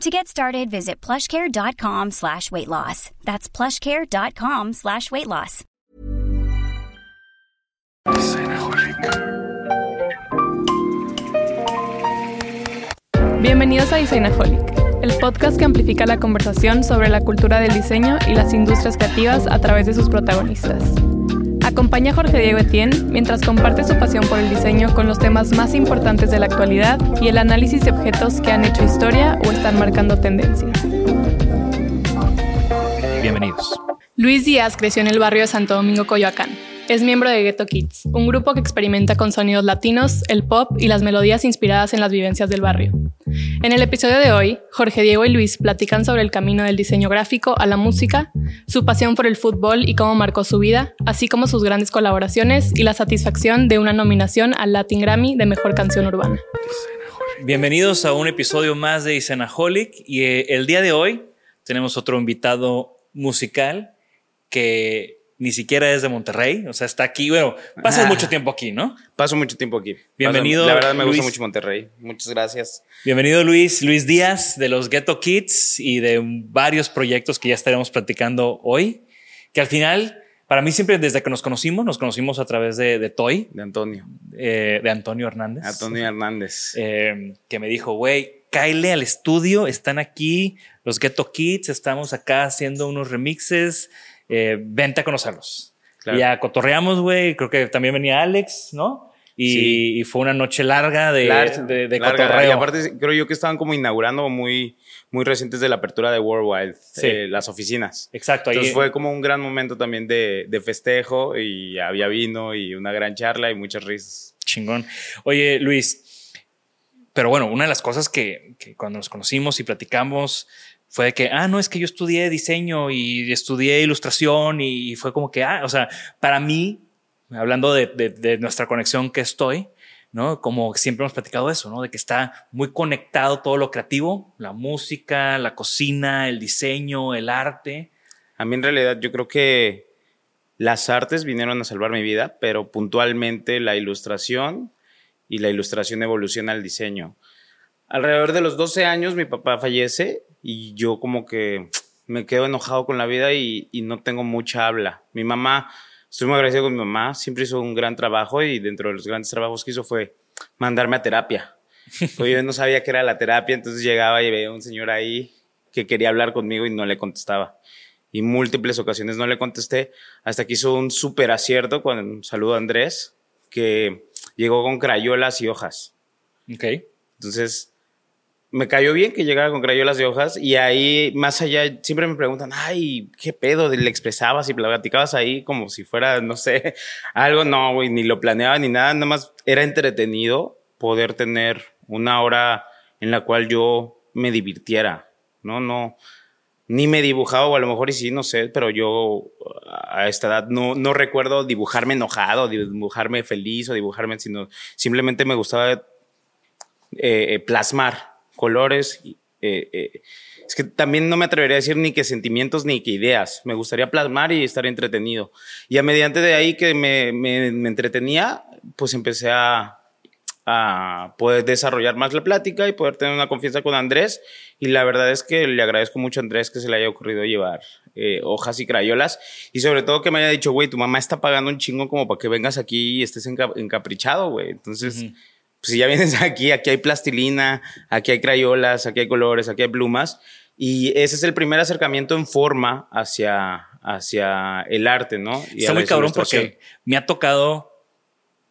To get started, visit plushcare.com slash weight loss. That's plushcare.com slash weight loss. Bienvenidos a Designaholic, el podcast que amplifica la conversación sobre la cultura del diseño y las industrias creativas a través de sus protagonistas. Acompaña a Jorge Diego Etienne mientras comparte su pasión por el diseño con los temas más importantes de la actualidad y el análisis de objetos que han hecho historia o están marcando tendencias. Bienvenidos. Luis Díaz creció en el barrio de Santo Domingo, Coyoacán. Es miembro de Ghetto Kids, un grupo que experimenta con sonidos latinos, el pop y las melodías inspiradas en las vivencias del barrio. En el episodio de hoy, Jorge Diego y Luis platican sobre el camino del diseño gráfico a la música, su pasión por el fútbol y cómo marcó su vida, así como sus grandes colaboraciones y la satisfacción de una nominación al Latin Grammy de Mejor Canción Urbana. Bienvenidos a un episodio más de Isenaholic y eh, el día de hoy tenemos otro invitado musical que ni siquiera es de Monterrey, o sea, está aquí, bueno, pasas Ah. mucho tiempo aquí, ¿no? Paso mucho tiempo aquí. Bienvenido, Paso- la verdad me Luis. gusta mucho Monterrey. Muchas gracias. Bienvenido Luis, Luis Díaz de los Ghetto Kids y de varios proyectos que ya estaremos platicando hoy, que al final, para mí siempre desde que nos conocimos, nos conocimos a través de, de Toy, De Antonio. eh, de Antonio Hernández. Antonio Hernández. eh, que me dijo, güey, cáele al estudio, están aquí los Ghetto Kids, estamos acá haciendo unos remixes, eh, vente a conocerlos. Claro. Y ya cotorreamos, güey, creo que también venía Alex, ¿no? Y, Sí. y fue una noche larga de, Larga- de, de larga. cotorreo. Y aparte, creo yo que estaban como inaugurando muy, muy recientes de la apertura de Worldwide, Sí. eh, las oficinas. Exacto, ahí Entonces fue como un gran momento también de, de festejo y había vino y una gran charla y muchas risas. chingón. Oye, Luis, pero bueno, una de las cosas que, que cuando nos conocimos y platicamos fue de que, ah, no, es que yo estudié diseño y estudié ilustración y fue como que, ah, o sea, para mí, hablando de, de- de nuestra conexión que estoy, ¿no? Como siempre hemos platicado eso, ¿no? De que está muy conectado todo lo creativo, la música, la cocina, el diseño, el arte. A mí en realidad yo creo que las artes vinieron a salvar mi vida, pero puntualmente la ilustración y la ilustración evoluciona al diseño. Alrededor de los 12 años mi papá fallece y yo como que me quedo enojado con la vida y, y no tengo mucha habla. Mi mamá, estoy muy agradecido con mi mamá, siempre hizo un gran trabajo y dentro de los grandes trabajos que hizo fue mandarme a terapia. Pues yo no sabía qué era la terapia, entonces llegaba y veía a un señor ahí que quería hablar conmigo y no le contestaba y múltiples ocasiones no le contesté hasta que hizo un súper acierto cuando saludo a Andrés que llegó con crayolas y hojas. Ok. Entonces me cayó bien que llegara con crayolas y hojas y ahí más allá siempre me preguntan, ay, ¿qué pedo? ¿Le expresabas y platicabas ahí como si fuera, no sé, algo? No, güey, ni lo planeaba ni nada, nada más era entretenido poder tener una hora en la cual yo me divirtiera, ¿no? No, ni me dibujaba, o a lo mejor y sí, no sé, pero yo a esta edad no, no recuerdo dibujarme enojado, dibujarme feliz o dibujarme, sino simplemente me gustaba eh, eh, plasmar colores eh, eh, es que también no me atrevería a decir ni que sentimientos ni que ideas. Me gustaría plasmar y estar entretenido. Y a mediante de ahí que me, me, me entretenía, pues empecé a, a poder desarrollar más la plática y poder tener una confianza con Andrés. Y la verdad es que le agradezco mucho a Andrés que se le haya ocurrido llevar eh, hojas y crayolas. Y sobre todo que me haya dicho, güey, tu mamá está pagando un chingo como para que vengas aquí y estés encaprichado, güey. Entonces, pues si ya vienes aquí, aquí hay plastilina, aquí hay crayolas, aquí hay colores, aquí hay plumas. Y ese es el primer acercamiento en forma hacia, hacia el arte, ¿no? Y Está muy cabrón porque me ha tocado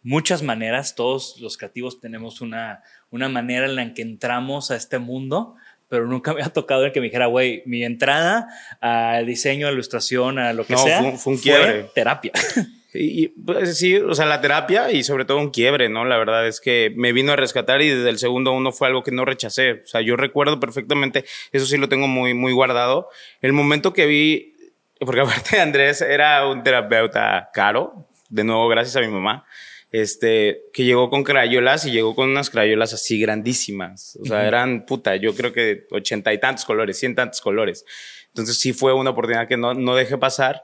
muchas maneras, todos los creativos tenemos una, una manera en la que entramos a este mundo, pero nunca me ha tocado el que me dijera, güey, mi entrada al diseño, a ilustración, a lo que sea, fue, fue un quiebre. terapia. Y, pues, sí, o sea, la terapia y sobre todo un quiebre, ¿no? La verdad es que me vino a rescatar y desde el segundo uno fue algo que no rechacé. O sea, yo recuerdo perfectamente, eso sí lo tengo muy, muy guardado. El momento que vi, porque aparte Andrés era un terapeuta caro, de nuevo gracias a mi mamá este, que llegó con crayolas y llegó con unas crayolas así grandísimas. O sea, eran, puta, yo creo que ochenta y tantos colores, cien tantos colores. Entonces sí fue una oportunidad que no, no dejé pasar.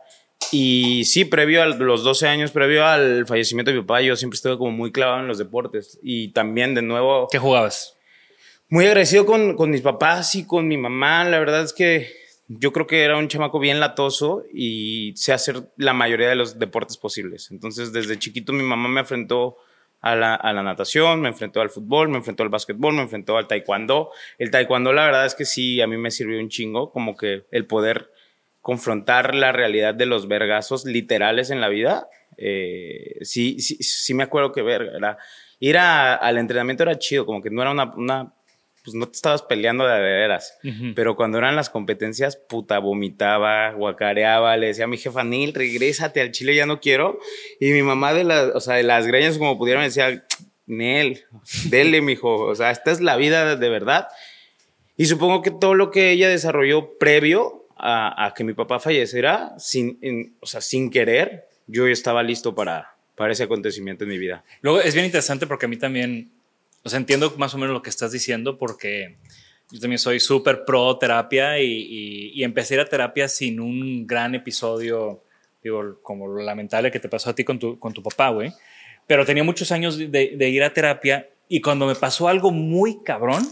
Y sí, previo a los 12 años, previo al fallecimiento de mi papá, yo siempre estuve como muy clavado en los deportes. Y también, de nuevo... ¿Qué jugabas? Muy agradecido con, con mis papás y con mi mamá. La verdad es que yo creo que era un chamaco bien latoso y sé hacer la mayoría de los deportes posibles. Entonces, desde chiquito mi mamá me enfrentó a la, a la, natación, me enfrentó al fútbol, me enfrentó al básquetbol, me enfrentó al taekwondo. El taekwondo, la verdad es que sí, a mí me sirvió un chingo, como que el poder confrontar la realidad de los vergazos literales en la vida. Eh, sí, sí, sí me acuerdo que verga, era, ir al entrenamiento era chido, como que no era una, una pues no te estabas peleando de veras. Pero cuando eran las competencias, puta, vomitaba, guacareaba, le decía a mi jefa, Nil, regrésate al Chile, ya no quiero. Y mi mamá de las, o sea, de las greñas, como pudieron, decía, Nel, dele, mijo. O sea, esta es la vida de verdad. Y supongo que todo lo que ella desarrolló previo a, que mi papá falleciera, sin, o sea, sin querer, yo estaba listo para, para ese acontecimiento en mi vida. Luego es bien interesante porque a mí también o sea, entiendo más o menos lo que estás diciendo porque yo también soy súper pro terapia y, y, empecé a ir a terapia sin un gran episodio, digo, como lo lamentable que te pasó a ti con tu, con tu papá, güey. Pero tenía muchos años de, de ir a terapia y cuando me pasó algo muy cabrón,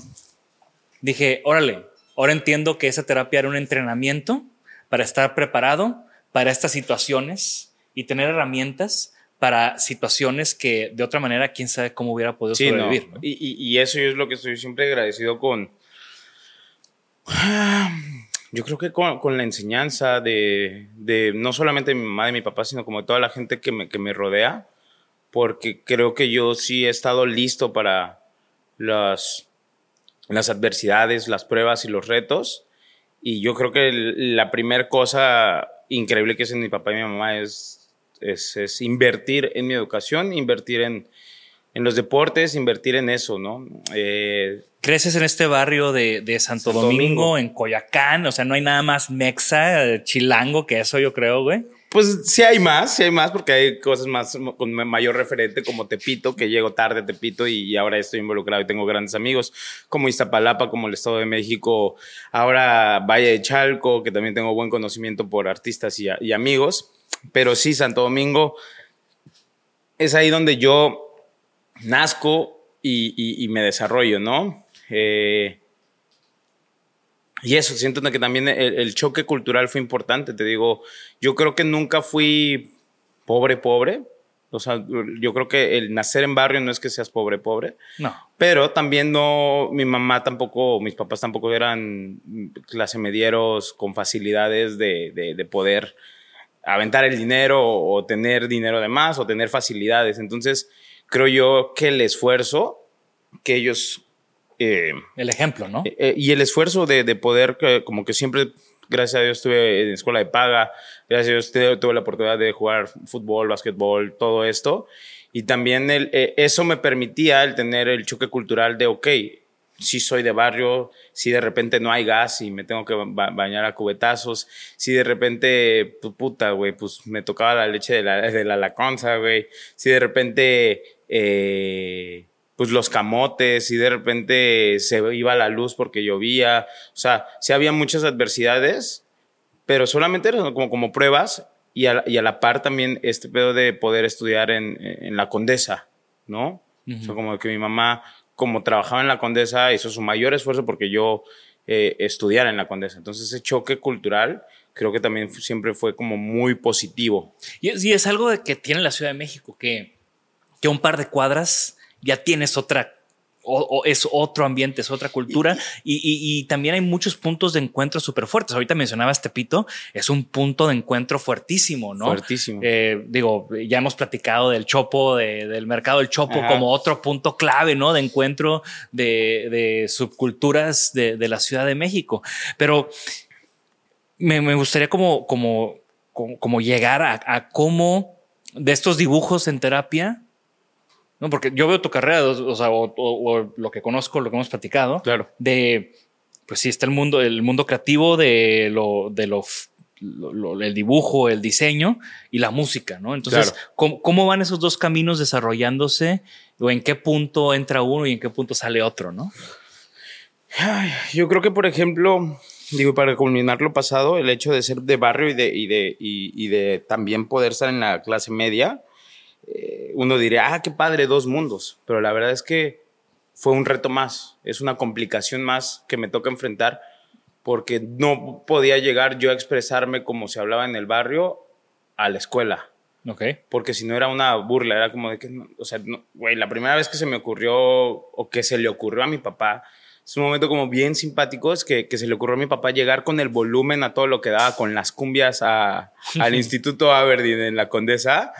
dije, órale, ahora entiendo que esa terapia era un entrenamiento para estar preparado para estas situaciones y tener herramientas para situaciones que de otra manera quién sabe cómo hubiera podido sobrevivir. Y, eso es lo que estoy siempre agradecido con, yo creo que con, la enseñanza de, no solamente de mi mamá y mi papá, sino como de toda la gente que me, que me rodea, porque creo que yo sí he estado listo para las, las adversidades, las pruebas y los retos. Y yo creo que la primera cosa increíble que hacen mi papá y mi mamá es es, invertir en mi educación, invertir en, en los deportes, invertir en eso, ¿no? Eh, Creces en este barrio de, de Santo, Domingo, en Coyacán, o sea, no hay nada más mexa, chilango que eso, yo creo, güey. Pues sí hay más, sí hay más, porque hay cosas más con mayor referente, como Tepito, que llego tarde a Tepito y, ahora estoy involucrado y tengo grandes amigos, como Iztapalapa, como el Estado de México, ahora Valle de Chalco, que también tengo buen conocimiento por artistas y, y amigos. Pero sí, Santo Domingo es ahí donde yo nazco y, me desarrollo, ¿no? Eh, y eso, siento que también el, choque cultural fue importante, te digo, yo creo que nunca fui pobre, pobre. O sea, yo creo que el nacer en barrio no es que seas pobre, pobre. No. Pero también no, mi mamá tampoco, mis papás tampoco eran clase medieros con facilidades de, de poder aventar el dinero o, tener dinero de más o tener facilidades. Entonces, creo yo que el esfuerzo que ellos... Eh, el ejemplo, ¿no? Eh, eh, y el esfuerzo de, de, poder, como que siempre, gracias a Dios, estuve en escuela de paga, gracias a Dios tuve la oportunidad de jugar fútbol, básquetbol, todo esto. Y también el, eso me permitía el tener el choque cultural de, ok, si soy de barrio, si de repente no hay gas y me tengo que bañar a cubetazos, si de repente, pues, puta, güey, pues me tocaba la leche de la, de la laconza, güey, si de repente, eh, pues los camotes y de repente se iba la luz porque llovía. O sea, sí había muchas adversidades, pero solamente eran como, como pruebas y a, la- y a la par también este pedo de poder estudiar en, en la Condesa, ¿no? O sea, como que mi mamá, como trabajaba en la Condesa, hizo su mayor esfuerzo porque yo eh, estudiara en la Condesa. Entonces ese choque cultural creo que también siempre fue como muy positivo. Y es, y es algo de que tiene la Ciudad de México, que, que un par de cuadras ya tienes otra, o, o es otro ambiente, es otra cultura. Y, y- y también hay muchos puntos de encuentro súper fuertes. Ahorita mencionabas Tepito, es un punto de encuentro fuertísimo, ¿no? Fuertísimo. Eh, digo, ya hemos platicado del Chopo, de- del mercado del Chopo Ajá. como otro punto clave, ¿no? De encuentro de, de subculturas de, de la Ciudad de México. Pero me, me gustaría como, como, como, como llegar a, a cómo de estos dibujos en terapia, ¿no? Porque yo veo tu carrera, o, sea, o, o- o lo que conozco, lo que hemos platicado, Claro. de, pues sí, está el mundo, el mundo creativo de lo, de lo, lo- lo- el dibujo, el diseño y la música, ¿no? Entonces, Claro. ¿cómo, cómo van esos dos caminos desarrollándose? ¿O en qué punto entra uno y en qué punto sale otro, no? Ay, yo creo que, por ejemplo, digo, para culminar lo pasado, el hecho de ser de barrio y de, y de, y, y de también poder estar en la clase media, eh, uno diría, ah, qué padre, dos mundos. Pero la verdad es que fue un reto más, es una complicación más que me toca enfrentar porque no podía llegar yo a expresarme como se hablaba en el barrio a la escuela Ok. porque si no era una burla, era como de que, no, o sea, no, güey, la primera vez que se me ocurrió o que se le ocurrió a mi papá, es un momento como bien simpático, es que, que se le ocurrió a mi papá llegar con el volumen a todo lo que daba, con las cumbias a- al Instituto Aberdeen en la Condesa.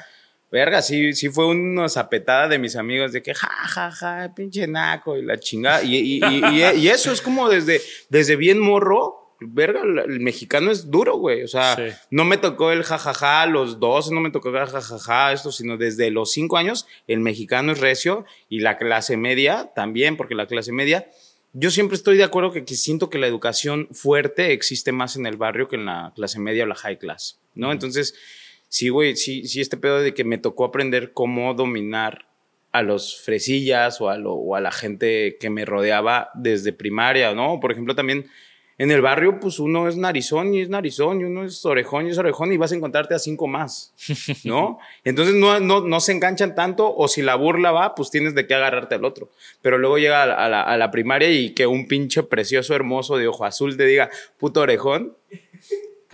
Verga, sí, sí fue una zapetada de mis amigos de que ja, ja, ja, pinche naco y la chingada. Y, y, y, y- y eso es como desde, desde bien morro, verga, el, mexicano es duro, güey. O sea, Sí. no me tocó el jajaja a los 12, no me tocó el jajaja esto, sino desde los 5 años el mexicano es recio y la clase media también, porque la clase media, yo siempre estoy de acuerdo que, que siento que la educación fuerte existe más en el barrio que en la clase media o la high class, ¿no? Entonces, sí, güey, sí, sí, este pedo de que me tocó aprender cómo dominar a los fresillas o a, lo- o a la gente que me rodeaba desde primaria, ¿no? Por ejemplo, también en el barrio, pues uno es narizón y es narizón, y uno es orejón y es orejón, y vas a encontrarte a cinco más, ¿no? Entonces no, no, no se enganchan tanto, o si la burla va, pues tienes de qué agarrarte al otro. Pero luego llega a la, a la- a la primaria y que un pinche precioso, hermoso de ojo azul te diga, puto orejón.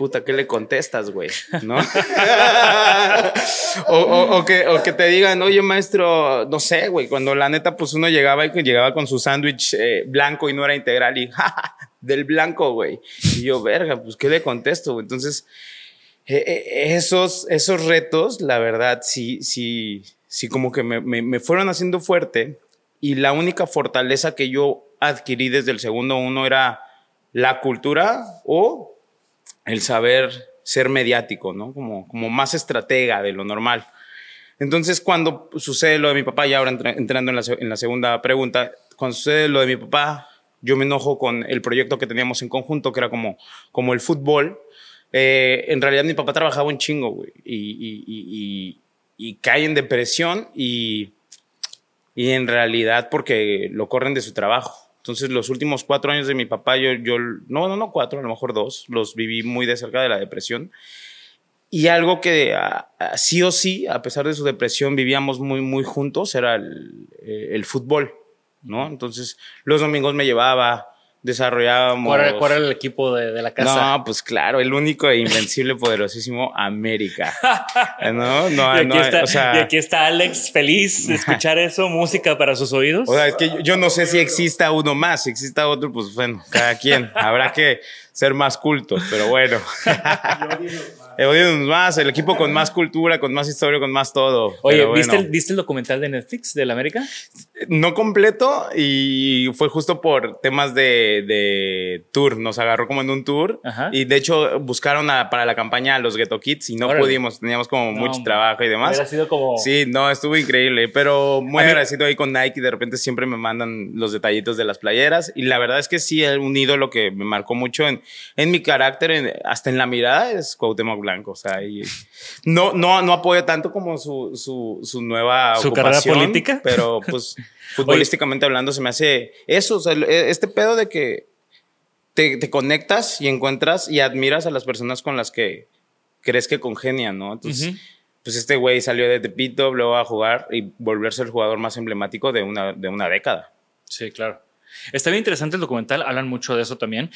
Puta, ¿qué le contestas, güey? ¿No? o, o- o que, o que te digan, oye, maestro, no sé, güey, cuando la neta, pues uno llegaba y llegaba con su sándwich eh, blanco y no era integral y, "Ja, del blanco, güey. Y yo, verga, pues, ¿qué le contesto? güey? Entonces, eh, esos, esos retos, la verdad, sí, sí, sí, como que me, me- me fueron haciendo fuerte. Y la única fortaleza que yo adquirí desde el segundo uno era la cultura o el saber ser mediático, ¿no? Como, como más estratega de lo normal. Entonces, cuando sucede lo de mi papá, y ahora entra- entrando en la, en la segunda pregunta, cuando sucede lo de mi papá, yo me enojo con el proyecto que teníamos en conjunto, que era como, como el fútbol. Eh, en realidad, mi papá trabajaba un chingo, güey, y, y- y cae en depresión y, y en realidad porque lo corren de su trabajo. Entonces, los últimos cuatro años de mi papá, yo, yo, no, no, no cuatro, a lo mejor dos, los viví muy de cerca de la depresión. Y algo que ah, ah, sí o sí, a pesar de su depresión, vivíamos muy, muy juntos, era el, eh, el fútbol, ¿no? Entonces, los domingos me llevaba, desarrollábamos... ¿Cuál era, cuál era el equipo de, de la casa? No, pues claro, el único e invencible, poderosísimo América. No, no, y, aquí no, está, o sea, y aquí está Alex feliz de escuchar eso, música para sus oídos. O sea, es que yo- yo no sé si exista uno más, si exista otro, pues bueno, cada quien. Habrá que ser más cultos, pero bueno. Odienos más, el equipo con más cultura, con más historia, con más todo. Oye, Pero ¿viste, bueno. el, ¿viste el documental de Netflix del América? No completo y fue justo por temas de, de tour. Nos agarró como en un tour Ajá. y de hecho buscaron a- para la campaña a los Ghetto Kids y no Órale. pudimos. Teníamos como No, mucho trabajo y demás. Hubiera sido como... Sí, no, estuvo increíble, pero muy agradecido ahí con Nike. De repente siempre me mandan los detallitos de las playeras y la verdad es que sí, un ídolo que me marcó mucho en, en mi carácter, en- hasta en la mirada, es Cuauhtémoc Blanco. Blanco. O sea, y no, no, no apoyo tanto como su, su, su nueva ¿Su carrera política? Pero pues futbolísticamente hablando se me hace eso, o sea, e, este pedo de que te, te, conectas y encuentras y admiras a las personas con las que crees que congenian, ¿no? Entonces, pues este güey salió de Tepito, luego a jugar y volverse el jugador más emblemático de una, de una década. Sí, claro. Está bien interesante el documental, hablan mucho de eso también.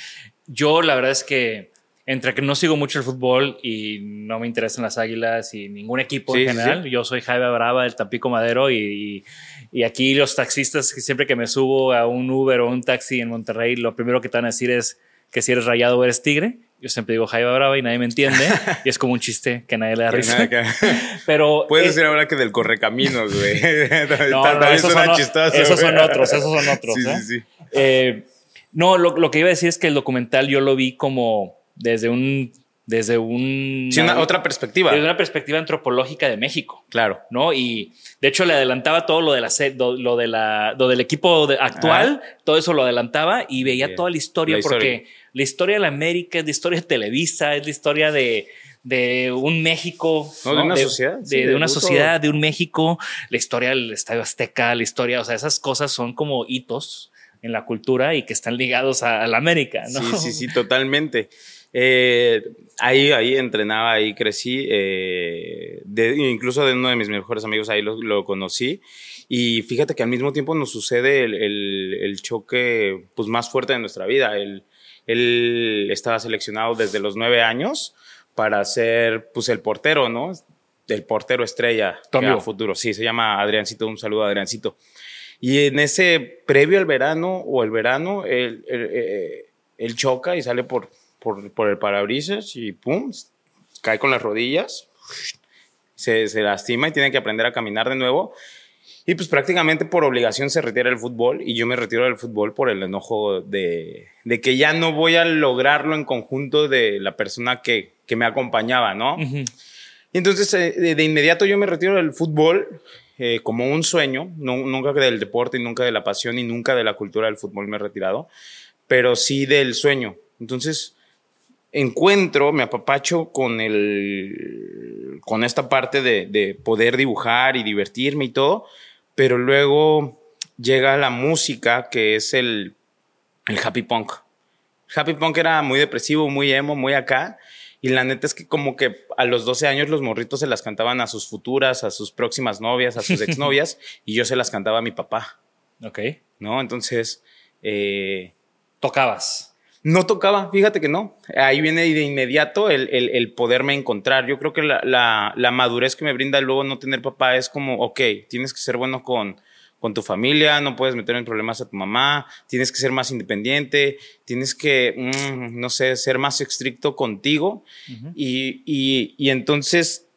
Yo la verdad es que entre que no sigo mucho el fútbol y no me interesan las águilas y ningún equipo en general, yo soy Jaime Brava del Tampico Madero y, y, aquí los taxistas, siempre que me subo a un Uber o un taxi en Monterrey, lo primero que te van a decir es que si eres rayado o eres tigre. Yo siempre digo Jaiba Brava y nadie me entiende. y es como un chiste que nadie le da risa. Pero. Puedes decir ahora que del correcaminos, güey. no, no, esos, son, esos son, otros, esos son otros. Sí, ¿eh? sí, sí. Eh, no, lo, lo, que iba a decir es que el documental yo lo vi como desde un. Desde un. Sí, una, otra perspectiva. Desde una perspectiva antropológica de México. Claro. ¿No? Y de hecho le adelantaba todo lo de la lo de la lo del equipo actual, todo eso lo adelantaba y veía toda la historia, la historia, porque la historia de la América es la historia de Televisa, es la historia de, de un México. de una sociedad. De, una sociedad, de un México, la historia del Estadio Azteca, la historia, o sea, esas cosas son como hitos en la cultura y que están ligados a, la América, ¿no? Sí, sí, sí, totalmente. Eh, ahí, ahí entrenaba, ahí crecí, eh, incluso de uno de mis mejores amigos ahí lo, lo, conocí. Y fíjate que al mismo tiempo nos sucede el, el, el choque pues, más fuerte de nuestra vida, el, él estaba seleccionado desde los nueve años para ser pues el portero, ¿no? El portero estrella a futuro. Sí, se llama Adriancito. Un saludo a Adriancito. Y en ese previo al verano o el verano, él, eh, choca y sale por, por, por, el parabrisas y pum, cae con las rodillas, se, se lastima y tiene que aprender a caminar de nuevo. Y pues prácticamente por obligación se retira el fútbol y yo me retiro del fútbol por el enojo de, de que ya no voy a lograrlo en conjunto de la persona que, que me acompañaba, ¿no? Y entonces eh, de, inmediato yo me retiro del fútbol eh, como un sueño, no, nunca del deporte y nunca de la pasión y nunca de la cultura del fútbol me he retirado, pero sí del sueño. Entonces encuentro, me apapacho con, el, con esta parte de, de poder dibujar y divertirme y todo pero luego llega la música que es el, el happy punk. happy punk era muy depresivo, muy emo, muy acá. Y la neta es que como que a los 12 años los morritos se las cantaban a sus futuras, a sus próximas novias, a sus exnovias, y yo se las cantaba a mi papá. Ok. ¿No? Entonces... Eh, Tocabas. No tocaba, fíjate que no. Ahí viene de inmediato el, el, el poderme encontrar. Yo creo que la, la, la, madurez que me brinda luego no tener papá es como, ok, tienes que ser bueno con, con tu familia, no puedes meter en problemas a tu mamá, tienes que ser más independiente, tienes que, mm, no sé, ser más estricto contigo. y, y, y entonces,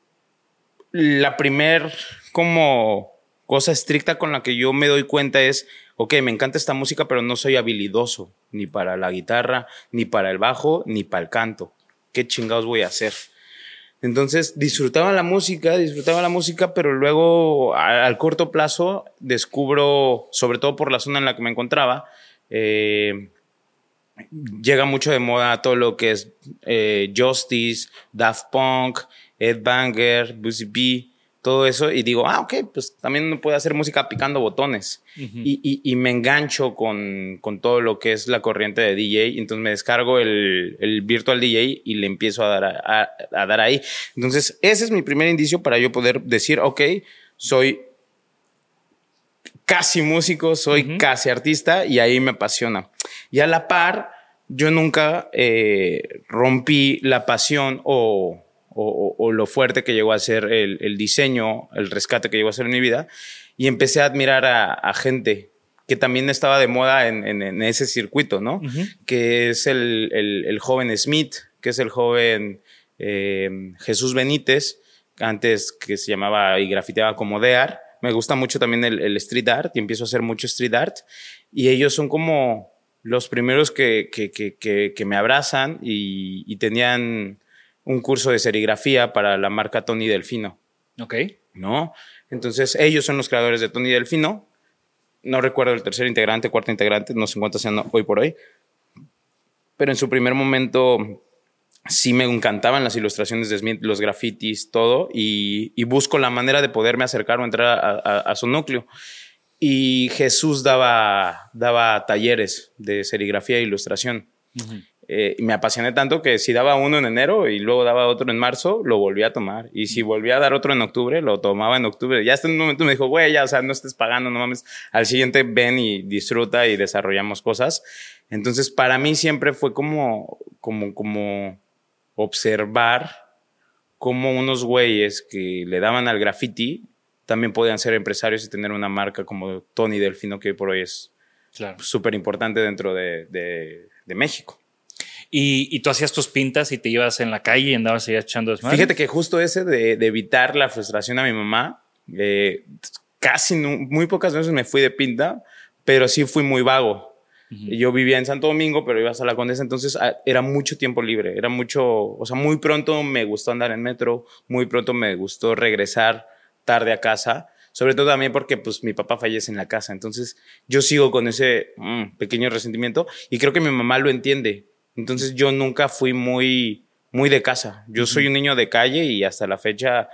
la primer como cosa estricta con la que yo me doy cuenta es, ok, me encanta esta música, pero no soy habilidoso ni para la guitarra, ni para el bajo, ni para el canto. ¿Qué chingados voy a hacer? Entonces disfrutaba la música, disfrutaba la música, pero luego al corto plazo descubro, sobre todo por la zona en la que me encontraba, eh, llega mucho de moda todo lo que es eh, Justice, Daft Punk, Ed Banger, Busy B todo eso y digo, ah, ok, pues también uno puede hacer música picando botones. y, y, me engancho con, con, todo lo que es la corriente de DJ. Entonces me descargo el, el Virtual DJ y le empiezo a dar, a, a, dar ahí. Entonces ese es mi primer indicio para yo poder decir, ok, soy casi músico, soy casi artista y ahí me apasiona. Y a la par, yo nunca eh, rompí la pasión o o, lo fuerte que llegó a ser el, diseño, el rescate que llegó a ser en mi vida, y empecé a admirar a, gente que también estaba de moda en, ese circuito, ¿no? Que es el, joven Smith, que es el joven eh, Jesús Benítez, antes que se llamaba y grafiteaba como Dear. Me gusta mucho también el, street art y empiezo a hacer mucho street art. Y ellos son como los primeros que, que, me abrazan y tenían un curso de serigrafía para la marca Tony Delfino. Ok. ¿No? Entonces, ellos son los creadores de Tony Delfino. No recuerdo el tercer integrante, cuarto integrante, no sé cuántos sean hoy por hoy. Pero en su primer momento sí me encantaban las ilustraciones de Smith, los grafitis, todo, y, y busco la manera de poderme acercar o entrar a, a, a, su núcleo. Y Jesús daba, daba talleres de serigrafía e ilustración. Uh -huh. Eh, y me apasioné tanto que si daba uno en enero y luego daba otro en marzo, lo volví a tomar. Y si volvía a dar otro en octubre, lo tomaba en octubre. Ya hasta en un momento me dijo, güey, ya, o sea, no estés pagando, no mames. Al siguiente ven y disfruta y desarrollamos cosas. Entonces, para mí siempre fue como, como, como observar cómo unos güeyes que le daban al graffiti también podían ser empresarios y tener una marca como Tony Delfino, que por hoy es súper claro. importante dentro de, de, de México. Y, y, tú hacías tus pintas y te ibas en la calle y andabas ahí echando desmadre. Fíjate que justo ese de, de, evitar la frustración a mi mamá, eh, casi no, muy pocas veces me fui de pinta, pero sí fui muy vago. Uh -huh. Yo vivía en Santo Domingo, pero iba hasta la Condesa, entonces ah, era mucho tiempo libre, era mucho, o sea, muy pronto me gustó andar en metro, muy pronto me gustó regresar tarde a casa, sobre todo también porque pues mi papá fallece en la casa, entonces yo sigo con ese mmm, pequeño resentimiento y creo que mi mamá lo entiende, entonces yo nunca fui muy, muy de casa, yo soy un niño de calle y hasta la fecha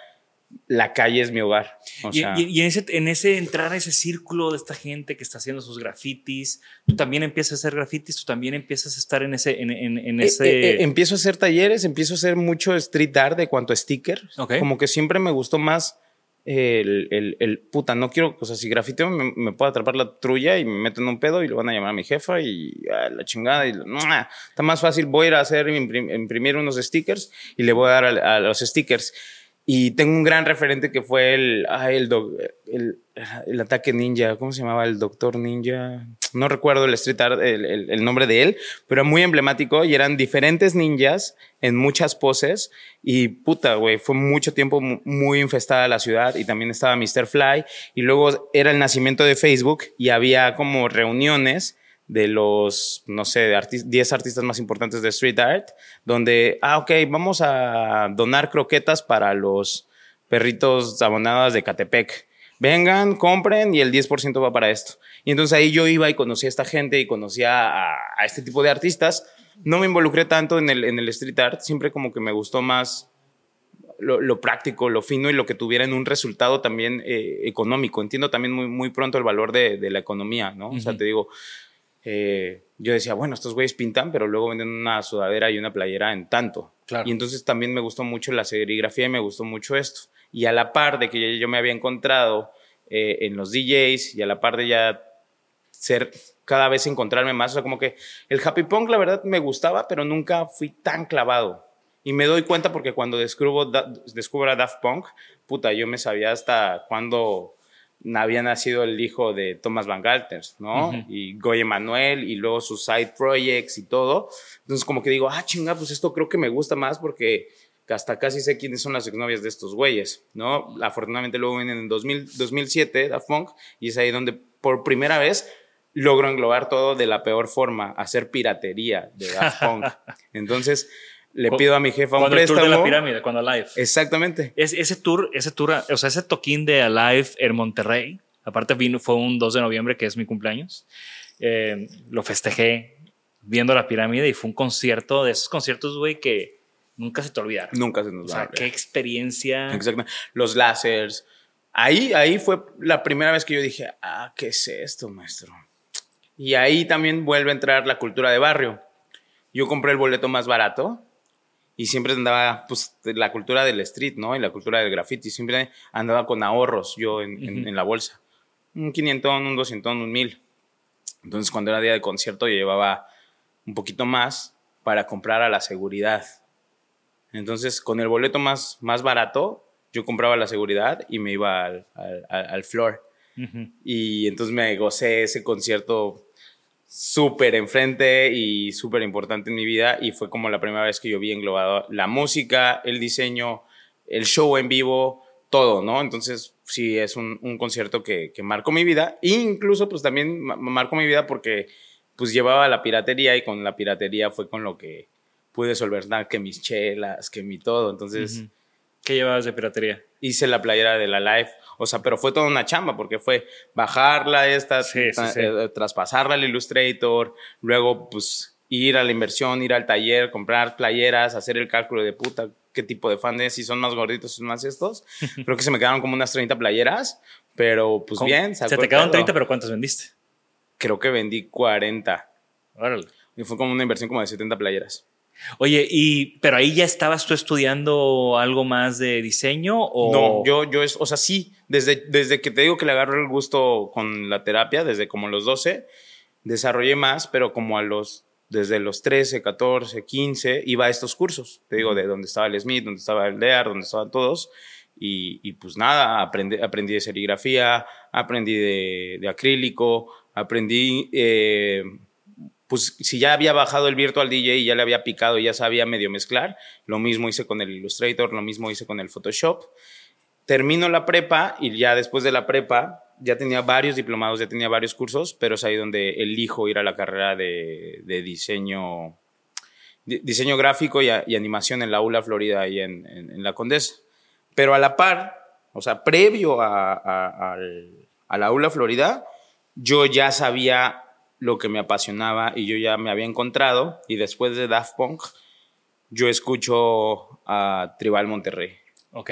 la calle es mi hogar. O y, sea, y, y en, ese, en, ese, entrar a ese círculo de esta gente que está haciendo sus grafitis, tú también empiezas a hacer grafitis, tú también empiezas a estar en ese... En, en, en ese... Eh, eh, eh, empiezo a hacer talleres, empiezo a hacer mucho street art de cuanto a stickers. Okay. Como que siempre me gustó más el, el, el, puta, no quiero, o sea, si grafiteo me, me puede atrapar la trulla y me meto en un pedo y lo van a llamar a mi jefa y a la chingada. Y, está más fácil, voy a hacer, imprimir unos stickers y le voy a dar a, los stickers. Y tengo un gran referente que fue el, ah, el, el, el, ataque ninja, ¿cómo se llamaba? El doctor ninja. No recuerdo el street art, el, nombre de él, pero muy emblemático y eran diferentes ninjas en muchas poses. Y puta, güey, fue mucho tiempo muy infestada la ciudad y también estaba Mr. Fly. Y luego era el nacimiento de Facebook y había como reuniones de los, no sé, 10 artistas más importantes de street art, donde, ah, ok, vamos a donar croquetas para los perritos abonados de Catepec. Vengan, compren y el 10% va para esto. Y entonces ahí yo iba y conocía a esta gente y conocía a, a este tipo de artistas. No me involucré tanto en el, en el street art, siempre como que me gustó más lo, lo, práctico, lo fino y lo que tuviera en un resultado también eh, económico. Entiendo también muy, muy pronto el valor de, de la economía, ¿no? Uh -huh. O sea, te digo, eh, yo decía, bueno, estos güeyes pintan, pero luego venden una sudadera y una playera en tanto. Claro. Y entonces también me gustó mucho la serigrafía y me gustó mucho esto. Y a la par de que yo me había encontrado eh, en los DJs y a la par de ya ser cada vez encontrarme más, o sea, como que el happy punk la verdad me gustaba, pero nunca fui tan clavado. Y me doy cuenta porque cuando descubro, descubro a Daft Punk, puta, yo me sabía hasta cuando había nacido el hijo de Thomas Van Galters, ¿no? Uh -huh. Y Goye Manuel y luego sus side projects y todo. Entonces como que digo, ah, chinga, pues esto creo que me gusta más porque hasta casi sé quiénes son las exnovias de estos güeyes, ¿no? Afortunadamente luego vienen en 2000, 2007 Daft Punk y es ahí donde por primera vez logro englobar todo de la peor forma, hacer piratería de Daft Punk. Entonces le pido a mi jefa un préstamo. El tour de la pirámide, cuando Alive. Exactamente. Es, ese tour, ese tour, o sea, ese toquín de Alive en Monterrey, aparte vino, fue un 2 de noviembre, que es mi cumpleaños, eh, lo festejé viendo la pirámide y fue un concierto de esos conciertos, güey, que nunca se te olvidaron. Nunca se nos O sea, qué experiencia. Exactamente. Los láseres. Ahí, ahí fue la primera vez que yo dije, ah, ¿qué es esto, maestro? Y ahí también vuelve a entrar la cultura de barrio. Yo compré el boleto más barato, y siempre andaba, pues, la cultura del street, ¿no? Y la cultura del graffiti. Siempre andaba con ahorros yo en, uh -huh. en, en la bolsa. Un 500, un 200, un 1000. Entonces, cuando era día de concierto, yo llevaba un poquito más para comprar a la seguridad. Entonces, con el boleto más, más barato, yo compraba la seguridad y me iba al, al, al floor. Uh -huh. Y entonces me gocé ese concierto súper enfrente y súper importante en mi vida y fue como la primera vez que yo vi englobado la música, el diseño, el show en vivo, todo, ¿no? Entonces sí es un, un concierto que, que, marcó mi vida e incluso pues también marcó mi vida porque pues llevaba la piratería y con la piratería fue con lo que pude solventar que mis chelas, que mi todo, entonces... Uh -huh. ¿Qué llevabas de piratería? Hice la playera de la Live, o sea, pero fue toda una chamba porque fue bajarla esta, sí, sí, sí. Eh, traspasarla al Illustrator, luego pues ir a la inversión, ir al taller, comprar playeras, hacer el cálculo de puta, qué tipo de fan es, si son más gorditos, son más estos. Creo que se me quedaron como unas 30 playeras, pero pues ¿Cómo? bien. Se sacó te quedaron pedo. 30, pero ¿cuántas vendiste? Creo que vendí 40. Órale. Y fue como una inversión como de 70 playeras. Oye, y pero ahí ya estabas tú estudiando algo más de diseño o No, yo, yo es, o sea, sí, desde, desde que te digo que le agarré el gusto con la terapia, desde como los 12, desarrollé más, pero como a los, desde los 13, 14, 15, iba a estos cursos, te digo, de donde estaba el Smith, donde estaba el DEAR, donde estaban todos, y, y pues nada, aprendí, aprendí de serigrafía, aprendí de, de acrílico, aprendí, eh, pues si ya había bajado el Virtual DJ y ya le había picado ya sabía medio mezclar, lo mismo hice con el Illustrator, lo mismo hice con el Photoshop. Termino la prepa y ya después de la prepa ya tenía varios diplomados, ya tenía varios cursos, pero es ahí donde elijo ir a la carrera de, diseño, di- diseño gráfico y, animación en la ULA Florida, ahí en, la Condesa. Pero a la par, o sea, previo a, a- a la ULA Florida, yo ya sabía lo que me apasionaba y yo ya me había encontrado. Y después de Daft Punk, yo escucho a Tribal Monterrey. Ok.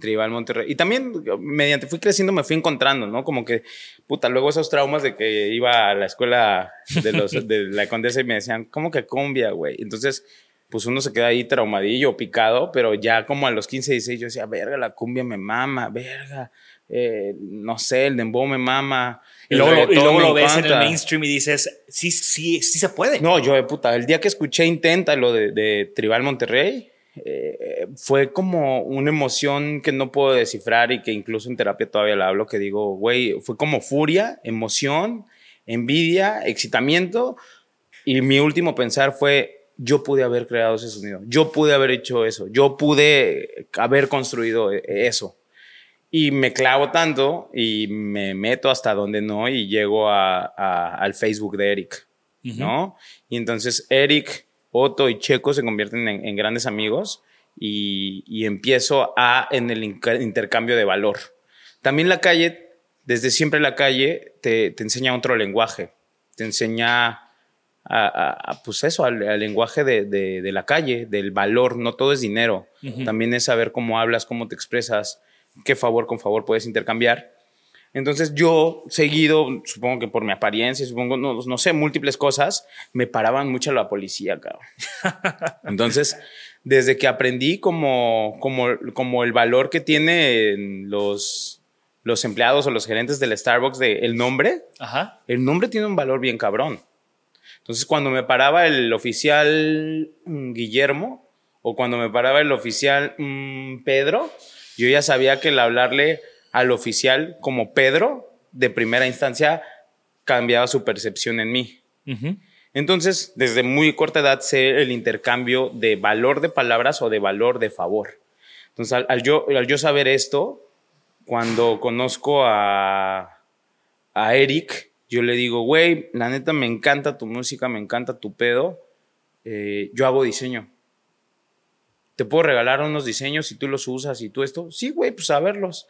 Tribal Monterrey. Y también, mediante fui creciendo, me fui encontrando, ¿no? Como que, puta, luego esos traumas de que iba a la escuela de, los, de la Condesa y me decían, ¿cómo que cumbia, güey? Entonces, pues uno se queda ahí traumadillo, picado, pero ya como a los 15, 16 yo decía, verga, la cumbia me mama, verga, eh, no sé, el dembow me mama. Y luego, lo- y luego lo ves en el encanta". mainstream y dices, sí, sí, sí se puede. No, yo de puta, el día que escuché Intenta lo de, de Tribal Monterrey, eh, fue como una emoción que no puedo descifrar y que incluso en terapia todavía la hablo, que digo, güey, fue como furia, emoción, envidia, excitamiento. Y mi último pensar fue, yo pude haber creado ese sonido, yo pude haber hecho eso, yo pude haber construido e- eso. Y me clavo tanto y me meto hasta donde no y llego a- a- al Facebook de Eric, ¿no? Y entonces Eric, Otto y Checo se convierten en, en grandes amigos y, y empiezo a en el intercambio de valor. También la calle, desde siempre la calle te, te enseña otro lenguaje, te enseña a, a- pues eso, al, al lenguaje de, de- de la calle, del valor, no todo es dinero, también es saber cómo hablas, cómo te expresas, qué favor con favor puedes intercambiar. Entonces yo, seguido, supongo que por mi apariencia, supongo, no, no sé, múltiples cosas, me paraban mucho la policía, cabrón. Entonces, desde que aprendí como, como, como el valor que tienen los, los empleados o los gerentes del Starbucks de el nombre, Ajá. el nombre tiene un valor bien cabrón. Entonces, cuando me paraba el oficial mm, Guillermo o cuando me paraba el oficial mm, Pedro, yo ya sabía que el hablarle al oficial como Pedro de primera instancia cambiaba su percepción en mí. Entonces, desde muy corta edad sé el intercambio de valor de palabras o de valor de favor. Entonces, al, al yo, al yo saber esto, cuando conozco a, a Eric, yo le digo, güey, la neta me encanta tu música, me encanta tu pedo, eh, yo hago diseño. ¿Te puedo regalar unos diseños si tú los usas y tú esto? Sí, güey, pues a verlos.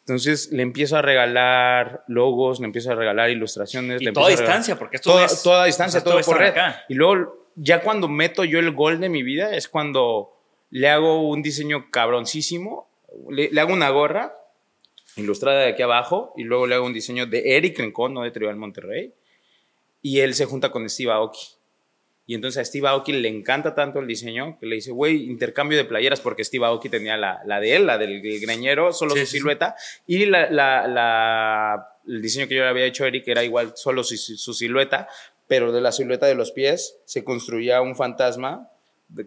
Entonces le empiezo a regalar logos, le empiezo a regalar ilustraciones. Y le toda a distancia, porque esto toda, es- toda distancia, o sea, todo por red. acá. Y luego, ya cuando meto yo el gol de mi vida, es cuando le hago un diseño cabroncísimo, le, le hago una gorra ilustrada de aquí abajo, y luego le hago un diseño de Eric Rincón, no de Tribal Monterrey, y él se junta con Steve Aoki. Y entonces a Steve Aoki le encanta tanto el diseño que le dice, güey, intercambio de playeras, porque Steve Aoki tenía la, la de él, la del greñero, solo Sí, su sí, silueta, y la, la- la- el diseño que yo le había hecho a Eric era igual, solo su, su silueta, pero de la silueta de los pies se construía un fantasma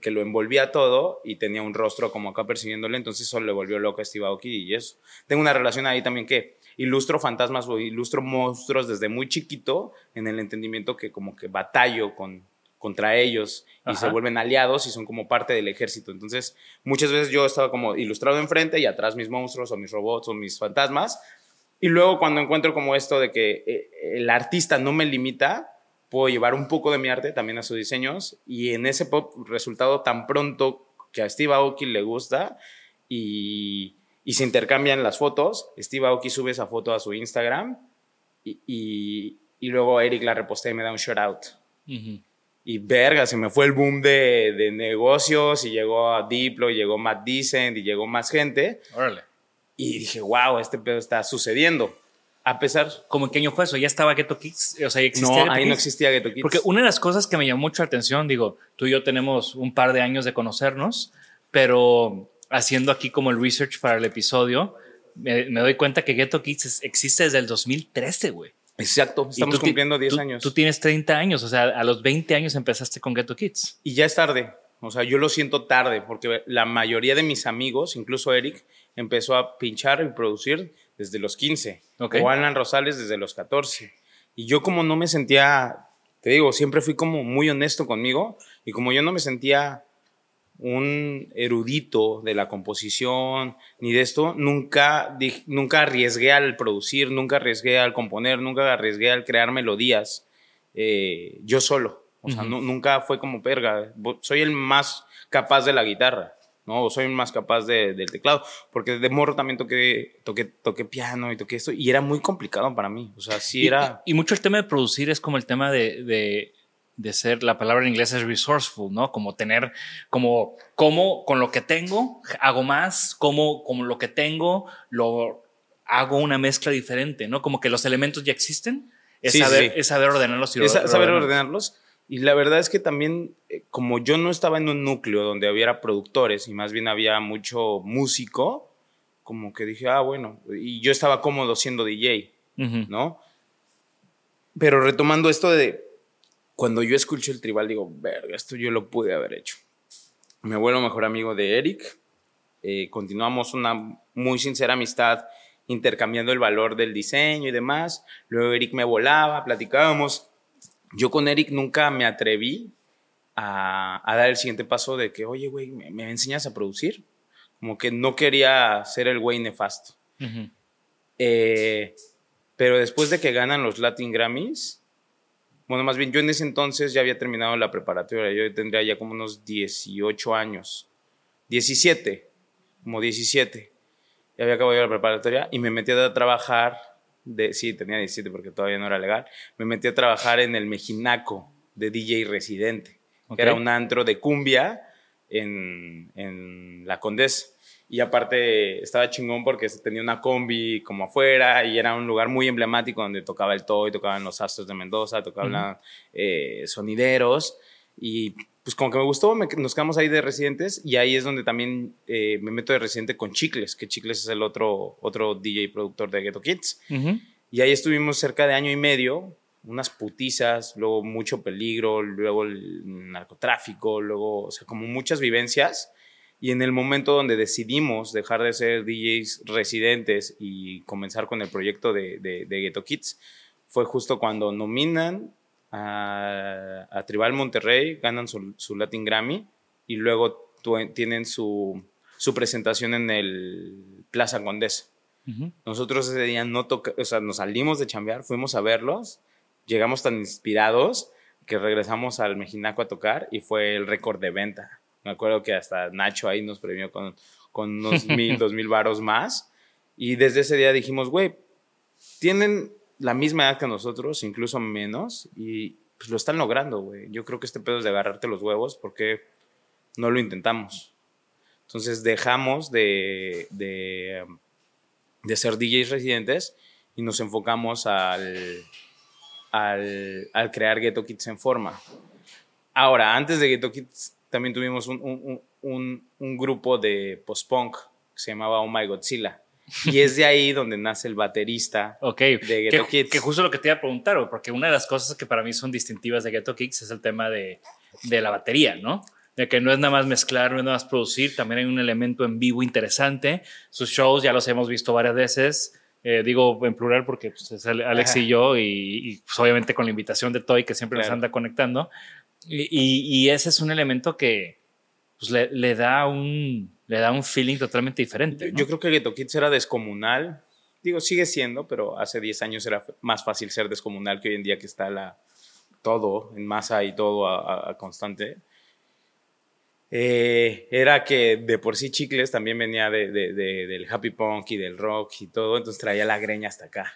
que lo envolvía todo y tenía un rostro como acá persiguiéndole, entonces eso le volvió loco a Steve Aoki y eso. Tengo una relación ahí también que ilustro fantasmas o ilustro monstruos desde muy chiquito en el entendimiento que como que batallo con, contra ellos y Ajá. se vuelven aliados y son como parte del ejército. Entonces, muchas veces yo estaba como ilustrado enfrente y atrás mis monstruos o mis robots o mis fantasmas. Y luego cuando encuentro como esto de que eh, el artista no me limita, puedo llevar un poco de mi arte también a sus diseños y en ese pop resultado tan pronto que a Steve Aoki le gusta y, y se intercambian las fotos, Steve Aoki sube esa foto a su Instagram y, y, y luego Eric la repostea y me da un shout out. Ujú. Y verga, se me fue el boom de, de negocios y llegó a Diplo, y llegó Matt Decent y llegó más gente. Órale. Y dije, wow, este pedo está sucediendo. A pesar... ¿Cómo en qué año fue eso? ¿Ya estaba Ghetto Kids? O sea, ¿ya existía No, Ghetto ahí no Kids? existía Ghetto Kids. Porque una de las cosas que me llamó mucho la atención, digo, tú y yo tenemos un par de años de conocernos, pero haciendo aquí como el research para el episodio, me, me doy cuenta que Ghetto Kids existe desde el 2013, güey. Exacto, estamos cumpliendo 10 tú- años. Tú tienes 30 años, o sea, a los 20 años empezaste con Ghetto Kids. Y ya es tarde. O sea, yo lo siento tarde porque la mayoría de mis amigos, incluso Eric, empezó a pinchar y producir desde los 15. Ok. O Alan Rosales desde los 14. Y yo como no me sentía, te digo, siempre fui como muy honesto conmigo y como yo no me sentía un erudito de la composición ni de esto, nunca, di- nunca arriesgué al producir, nunca arriesgué al componer, nunca arriesgué al crear melodías eh, yo solo. O sea, nu- nunca fue como perga. Soy el más capaz de la guitarra, ¿no? O soy el más capaz de- del teclado. Porque de morro también toqué, toqué, toqué piano y toqué esto. Y era muy complicado para mí. O sea, sí Y- era. Y, y mucho el tema de producir es como el tema de, de, de ser, la palabra en inglés es resourceful, ¿no? Como tener, como, como con lo que tengo hago más, como, como lo que tengo lo hago una mezcla diferente, ¿no? Como que los elementos ya existen, es, Sí, saber, sí. es saber ordenarlos y es saber ordenarlos. Y la verdad es que también, eh, como yo no estaba en un núcleo donde hubiera productores y más bien había mucho músico, como que dije, ah, bueno, y yo estaba cómodo siendo DJ, Ujú. ¿no? Pero retomando esto de cuando yo escucho el tribal, digo, verga, esto yo lo pude haber hecho. Me vuelvo mejor amigo de Eric. eh, continuamos una muy sincera amistad intercambiando el valor del diseño y demás. Luego Eric me volaba, platicábamos. Yo con Eric nunca me atreví a, a dar el siguiente paso de que, oye, güey, ¿me, me enseñas a producir? Como que no quería ser el güey nefasto. Ujú. Eh, pero después de que ganan los Latin Grammys, bueno, más bien yo en ese entonces ya había terminado la preparatoria, yo tendría ya como unos 18 años, 17, como 17. Ya había acabado la preparatoria y me metí a trabajar, de, sí, tenía 17 porque todavía no era legal, me metí a trabajar en el Mejinaco de DJ Residente, Ok. que era un antro de cumbia en, en La Condesa. Y aparte estaba chingón porque tenía una combi como afuera y era un lugar muy emblemático donde tocaba el Toy, tocaban los Astros de Mendoza, tocaban eh, sonideros. Y pues como que me gustó, me- nos quedamos ahí de residentes y ahí es donde también eh, me meto de residente con Chicles, que Chicles es el otro, otro DJ productor de Ghetto Kids. Y ahí estuvimos cerca de año y medio, unas putizas, luego mucho peligro, luego el narcotráfico, luego, o sea, como muchas vivencias. Y en el momento donde decidimos dejar de ser DJs residentes y comenzar con el proyecto de, de, de Ghetto Kids, fue justo cuando nominan a, a Tribal Monterrey, ganan su, su Latin Grammy y luego tienen su, su presentación en el Plaza Condesa. Ujú. Nosotros ese día no toca, o sea, nos salimos de chambear, fuimos a verlos, llegamos tan inspirados que regresamos al Mejinaco a tocar y fue el récord de venta. Me acuerdo que hasta Nacho ahí nos premió con, con unos mil, dos mil varos más. Y desde ese día dijimos, güey, tienen la misma edad que nosotros, incluso menos, y pues lo están logrando, güey. Yo creo que este pedo es de agarrarte los huevos porque no lo intentamos. Entonces dejamos de, de, de ser DJs residentes y nos enfocamos al, al, al crear Ghetto Kids en forma. Ahora, antes de Ghetto Kids, también tuvimos un, un, un, un grupo de post-punk que se llamaba Oh My Godzilla. Y es de ahí donde nace el baterista Ok, de que, Ghetto Kids. que justo lo que te iba a preguntar, porque una de las cosas que para mí son distintivas de Ghetto Kids es el tema de, de la batería, ¿no? De que no es nada más mezclar, no es nada más producir, también hay un elemento en vivo interesante. Sus shows ya los hemos visto varias veces, eh, digo en plural porque pues, es Ale- Alex Ajá. y yo, y, y, pues, obviamente con la invitación de Toy que siempre nos Claro. anda conectando. Y, y- y ese es un elemento que pues, le, le da un, le da un feeling totalmente diferente. Yo, ¿no? yo creo que Ghetto Kids era descomunal. Digo, sigue siendo, pero hace 10 años era más fácil ser descomunal que hoy en día que está la, todo en masa y todo a, a- a constante. Eh, era que de por sí Chicles también venía de, de- de- del happy punk y del rock y todo, entonces traía la greña hasta acá.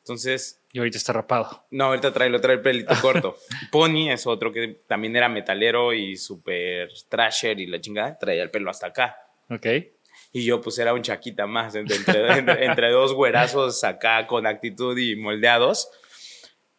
Entonces, Y ahorita está rapado. no, ahorita trae, lo trae el pelito corto. Pony es otro que también era metalero y súper trasher y la chingada, traía el pelo hasta acá. Ok. Y yo pues era un chaquita más, entre, entre, entre dos güerazos acá con actitud y moldeados.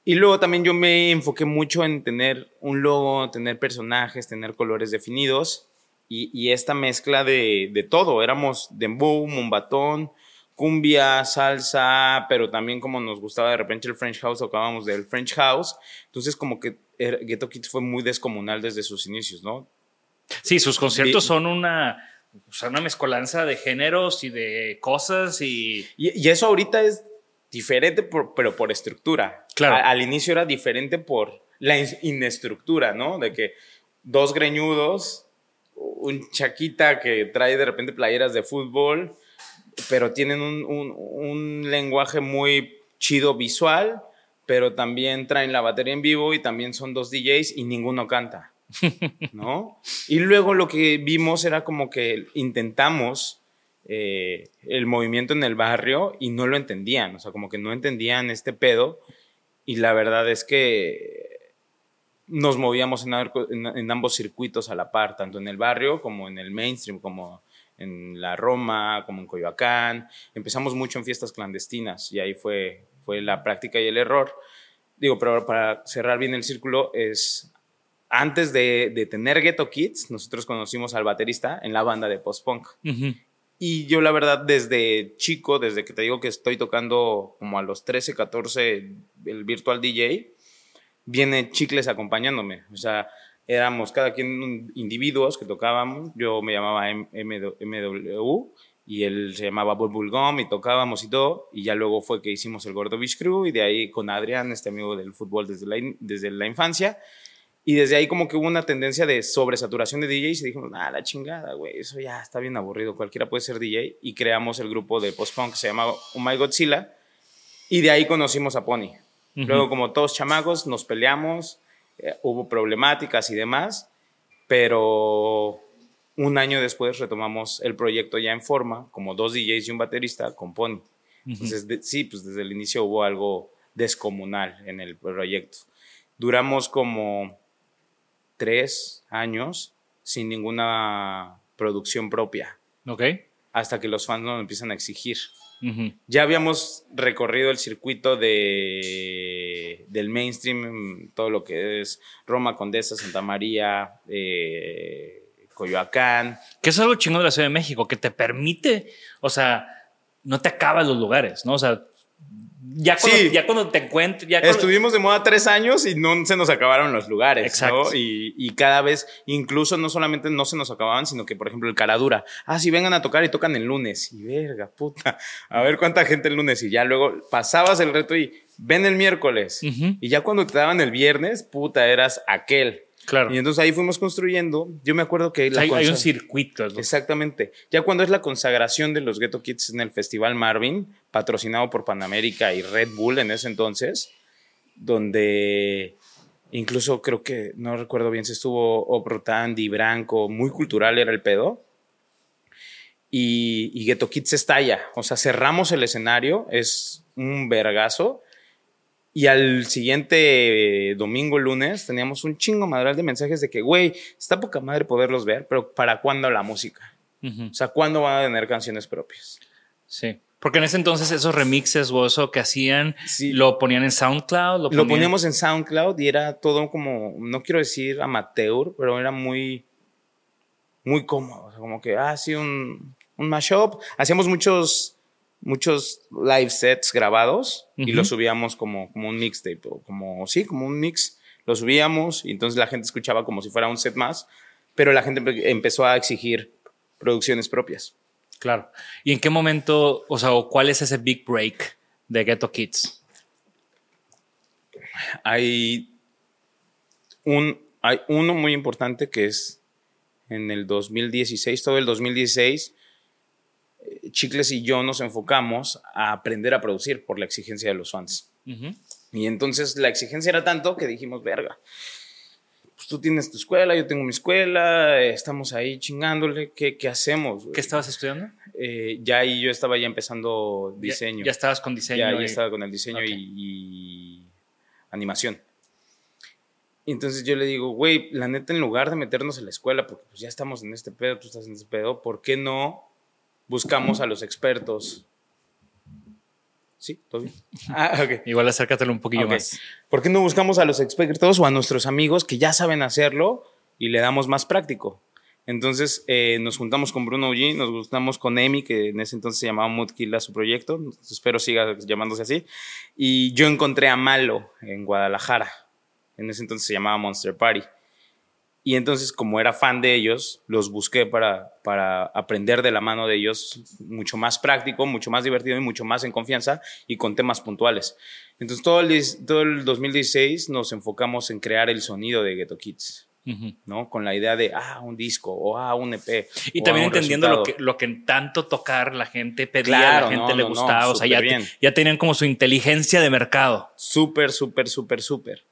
Y luego también yo me enfoqué mucho en tener un logo, tener personajes, tener colores definidos y, y esta mezcla de, de todo. Éramos dembow, mumbatón, cumbia, salsa, pero también como nos gustaba de repente el French House, tocábamos del French House. Entonces como que er- Ghetto Kids fue muy descomunal desde sus inicios, ¿no? Sí, sus conciertos son una, o sea, una mezcolanza de géneros y de cosas y... Y, y eso ahorita es diferente, por- pero por estructura. Claro. A- al inicio era diferente por la in- inestructura, ¿no? De que dos greñudos, un chaquita que trae de repente playeras de fútbol, pero tienen un, un- un lenguaje muy chido visual, pero también traen la batería en vivo y también son dos DJs y ninguno canta. ¿no? Y luego lo que vimos era como que intentamos eh, el movimiento en el barrio y no lo entendían, o sea, como que no entendían este pedo y la verdad es que nos movíamos en, en ambos circuitos a la par, tanto en el barrio como en el mainstream, como en la Roma, como en Coyoacán. Empezamos mucho en fiestas clandestinas y ahí fue, fue la práctica y el error. Digo, pero para cerrar bien el círculo es antes de, de tener Ghetto Kids, nosotros conocimos al baterista en la banda de post-punk. Ujú. Y yo la verdad desde chico, desde que te digo que estoy tocando como a los 13, 14 el virtual DJ, viene Chicles acompañándome. O sea, éramos cada quien individuos que tocábamos. Yo me llamaba MW y él se llamaba Bulbul Gum y tocábamos y todo. Y ya luego fue que hicimos el Gordo Beach Crew y de ahí con Adrián, este amigo del fútbol desde la, desde la infancia. Y desde ahí como que hubo una tendencia de sobresaturación de DJs y dijimos, ah, la chingada, güey, eso ya está bien aburrido, cualquiera puede ser DJ. Y creamos el grupo de post-punk que se llamaba Oh My Godzilla. Y de ahí conocimos a Pony. Luego, como todos chamacos, nos peleamos, eh, hubo problemáticas y demás, pero un año después retomamos el proyecto ya en forma, como dos DJs y un baterista con Pony. Entonces, de- sí, pues desde el inicio hubo algo descomunal en el proyecto. Duramos como tres años sin ninguna producción propia, Ok. hasta que los fans nos empiezan a exigir. Ya habíamos recorrido el circuito de, del mainstream, todo lo que es Roma, Condesa, Santa María, eh, Coyoacán. Que es algo chingón de la Ciudad de México, que te permite, o sea, no te acabas los lugares, ¿no? O sea, ya cuando, Sí. ya cuando te encuentres, ya cuando- Estuvimos de moda tres años y no se nos acabaron los lugares. Exacto. ¿no? Y, y cada vez, incluso no solamente no se nos acababan, sino que, por ejemplo, el Caradura. Ah, sí, vengan a tocar y tocan el lunes. Y verga, puta. A ver cuánta gente el lunes. Y ya luego pasabas el reto y ven el miércoles. Y ya cuando te daban el viernes, puta, eras aquel. Claro. Y entonces ahí fuimos construyendo. Yo me acuerdo que. La hay, hay un circuito. ¿no? Exactamente. Ya cuando es la consagración de los Ghetto Kids en el Festival Marvin, patrocinado por Panamérica y Red Bull en ese entonces, donde incluso creo que, no recuerdo bien si estuvo Oprotandi, Branco, muy cultural era el pedo. Y, y Ghetto Kids estalla. O sea, cerramos el escenario, es un vergazo. Y al siguiente domingo, lunes, teníamos un chingo madral de mensajes de que, güey, está poca madre poderlos ver, pero ¿para cuándo la música? O sea, ¿cuándo van a tener canciones propias? Sí. Porque en ese entonces esos remixes o eso que hacían, Sí. lo ponían en SoundCloud. Lo, Lo ponían- poníamos en SoundCloud y era todo como, no quiero decir amateur, pero era muy, muy cómodo. O sea, como que, ah, sí, un, un mashup. Hacíamos muchos, muchos live sets grabados y los subíamos como, como un mixtape, o como, sí, como un mix. Lo subíamos y entonces la gente escuchaba como si fuera un set más, pero la gente empe- empezó a exigir producciones propias. Claro. ¿Y en qué momento, o sea, o cuál es ese big break de Ghetto Kids? hay un hay uno muy importante que es en el 2016, todo el 2016, eh, Chicles y yo nos enfocamos a aprender a producir por la exigencia de los fans. Y entonces la exigencia era tanto que dijimos, verga, pues tú tienes tu escuela, yo tengo mi escuela, estamos ahí chingándole, ¿qué, qué hacemos? ¿Qué estabas estudiando? Eh, ya ahí yo estaba ya empezando diseño. Ya, ya estabas con diseño. Ya, ya y- estaba con el diseño y, y animación. Y entonces yo le digo, güey, la neta, en lugar de meternos en la escuela, porque pues ya estamos en este pedo, tú estás en este pedo, ¿por qué no buscamos a los expertos? ¿Sí? ¿Todo bien? Ah, ok. Igual acércatelo un poquillo más. ¿Por qué no buscamos a los expertos o a nuestros amigos que ya saben hacerlo y le damos más práctico? Entonces eh, nos juntamos con Bruno G, nos juntamos con Emi, que en ese entonces se llamaba Moodkill a su proyecto, espero siga llamándose así, y yo encontré a Malo en Guadalajara, en ese entonces se llamaba Monster Party. Y entonces, como era fan de ellos, los busqué para, para aprender de la mano de ellos, mucho más práctico, mucho más divertido y mucho más en confianza y con temas puntuales. Entonces, todo el, todo el 2016 nos enfocamos en crear el sonido de Ghetto Kids, Ujú. ¿no? Con la idea de, ah, un disco o ah, un EP. Y también entendiendo lo que, lo que en tanto tocar la gente pedía, Claro, la gente no, le no, no, gustaba. o sea, ya, bien. ya tenían como su inteligencia de mercado. Súper, súper, súper, súper.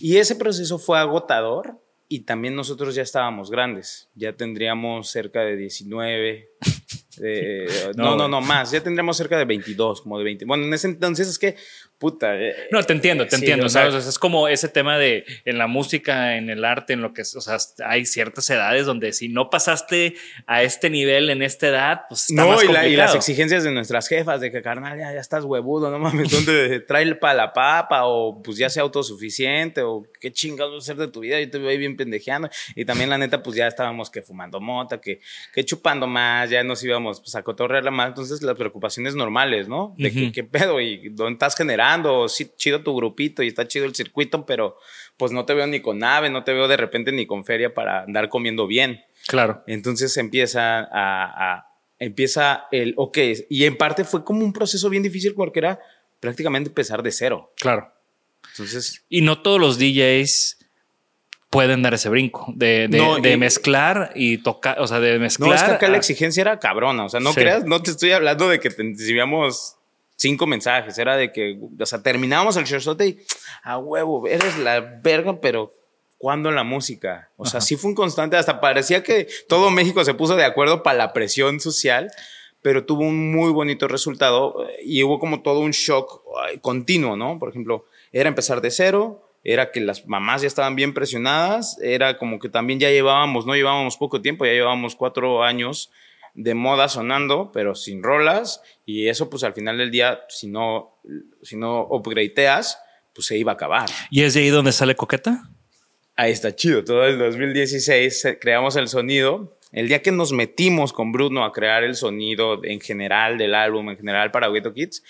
Y ese proceso fue agotador y también nosotros ya estábamos grandes. Ya tendríamos cerca de 19. eh, No, no, no, más. Ya tendríamos cerca de 22, como de 20. Bueno, en ese entonces es que, puta. eh, No, te entiendo, te sí, entiendo. o sea, es como ese tema de en la música, en el arte, en lo que es, o sea, hay ciertas edades donde si no pasaste a este nivel en esta edad, pues está No, más y, la- y las exigencias de nuestras jefas, de que carnal, ya, ya estás huevudo, no mames, ¿dónde trae para la papa? O pues ya sea autosuficiente, o qué chingados vas a hacer de tu vida, yo te veo ahí bien pendejeando. Y también, la neta, pues ya estábamos que fumando mota, que, que chupando más, ya nos íbamos pues, a cotorrearla más. Entonces, las preocupaciones normales, ¿no? De que, qué pedo y dónde estás generando, sí, chido tu grupito y está chido el circuito, pero pues no te veo ni con nave, no te veo de repente ni con feria para andar comiendo bien. Claro. Entonces empieza a, a- empieza el, ok, y en parte fue como un proceso bien difícil porque era prácticamente empezar de cero. Claro. Entonces, Y no todos los DJs pueden dar ese brinco de, de- No, de y- mezclar y tocar, o sea, de mezclar. no, es que acá la a- exigencia era cabrona, o sea, no Sí. creas, no te estoy hablando de que te recibíamos cinco mensajes, era de que, o sea, terminábamos el showzote y, a huevo, eres la verga, pero ¿cuándo la música? O sea, sí fue un constante, hasta parecía que todo México se puso de acuerdo para la presión social, pero tuvo un muy bonito resultado eh, y hubo como todo un shock continuo, ¿no? Por ejemplo, era empezar de cero, era que las mamás ya estaban bien presionadas, era como que también ya llevábamos, no llevábamos poco tiempo, ya llevábamos cuatro años de moda sonando, pero sin rolas, y eso pues al final del día, si no, si no upgradeas, pues se iba a acabar. ¿Y es de ahí donde sale Coqueta? Ahí está chido. Todo el 2016 eh, creamos el sonido. El día que nos metimos con Bruno a crear el sonido en general del álbum, en general para Ghetto Kids,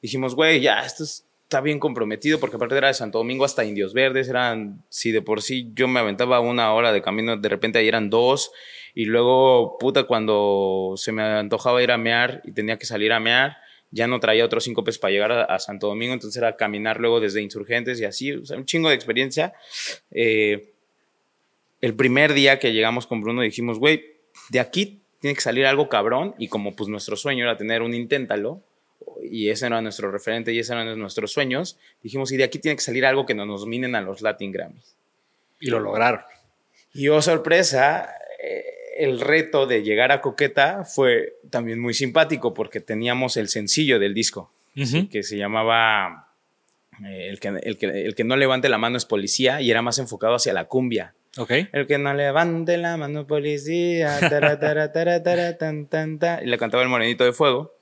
dijimos, güey, ya, esto está bien comprometido, porque aparte era de Santo Domingo hasta Indios Verdes, eran, si de por sí yo me aventaba una hora de camino, de repente ahí eran dos, y luego, puta, cuando se me antojaba ir a mear y tenía que salir a mear, ya no traía otros cinco pesos para llegar a, a Santo Domingo, entonces era caminar luego desde Insurgentes y así, o sea, un chingo de experiencia. Eh, el primer día que llegamos con Bruno dijimos, güey, de aquí tiene que salir algo cabrón y como pues nuestro sueño era tener un inténtalo y ese era nuestro referente y ese eran nuestros sueños, dijimos, y de aquí tiene que salir algo que no nos minen a los Latin Grammys. Y lo lograron. Y oh sorpresa, eh, el reto de llegar a Coqueta fue también muy simpático porque teníamos el sencillo del disco Ujú. que se llamaba eh, el, que, el, que, el que no levante la mano es policía y era más enfocado hacia la cumbia. Ok. El que no levante la mano policía, tara, tara, tara, tara, tan, tan, ta. y le cantaba el morenito de fuego.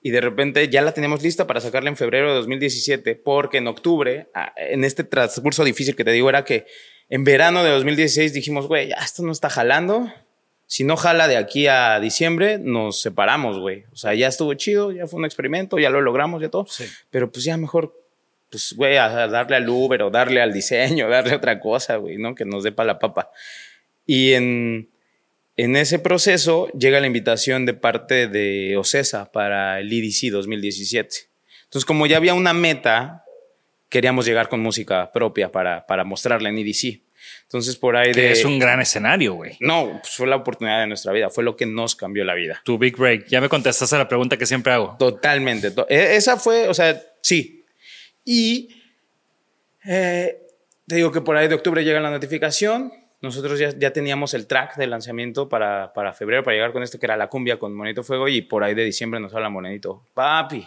Y de repente ya la teníamos lista para sacarla en febrero de 2017, porque en octubre, en este transcurso difícil que te digo, era que en verano de 2016 dijimos, güey, esto no está jalando. Si no jala de aquí a diciembre, nos separamos, güey. O sea, ya estuvo chido, ya fue un experimento, ya lo logramos, ya todo. Sí. Pero pues ya mejor, pues, güey, a darle al Uber o darle al diseño, darle otra cosa, güey, ¿no? Que nos dé para la papa. Y en, en ese proceso llega la invitación de parte de Ocesa para el EDC 2017. Entonces, como ya había una meta, queríamos llegar con música propia para, para mostrarla en EDC. Entonces, por ahí Que de... es un gran escenario, güey. No, pues fue la oportunidad de nuestra vida, fue lo que nos cambió la vida. Tu big break. Ya me contestaste la pregunta que siempre hago. Totalmente. to- e- Esa fue, o sea, sí. Y eh, te digo que por ahí de octubre llega la notificación. Nosotros ya, ya teníamos el track de lanzamiento para, para febrero, para llegar con este que era la cumbia con Monito Fuego. Y por ahí de diciembre nos habla Monito, papi,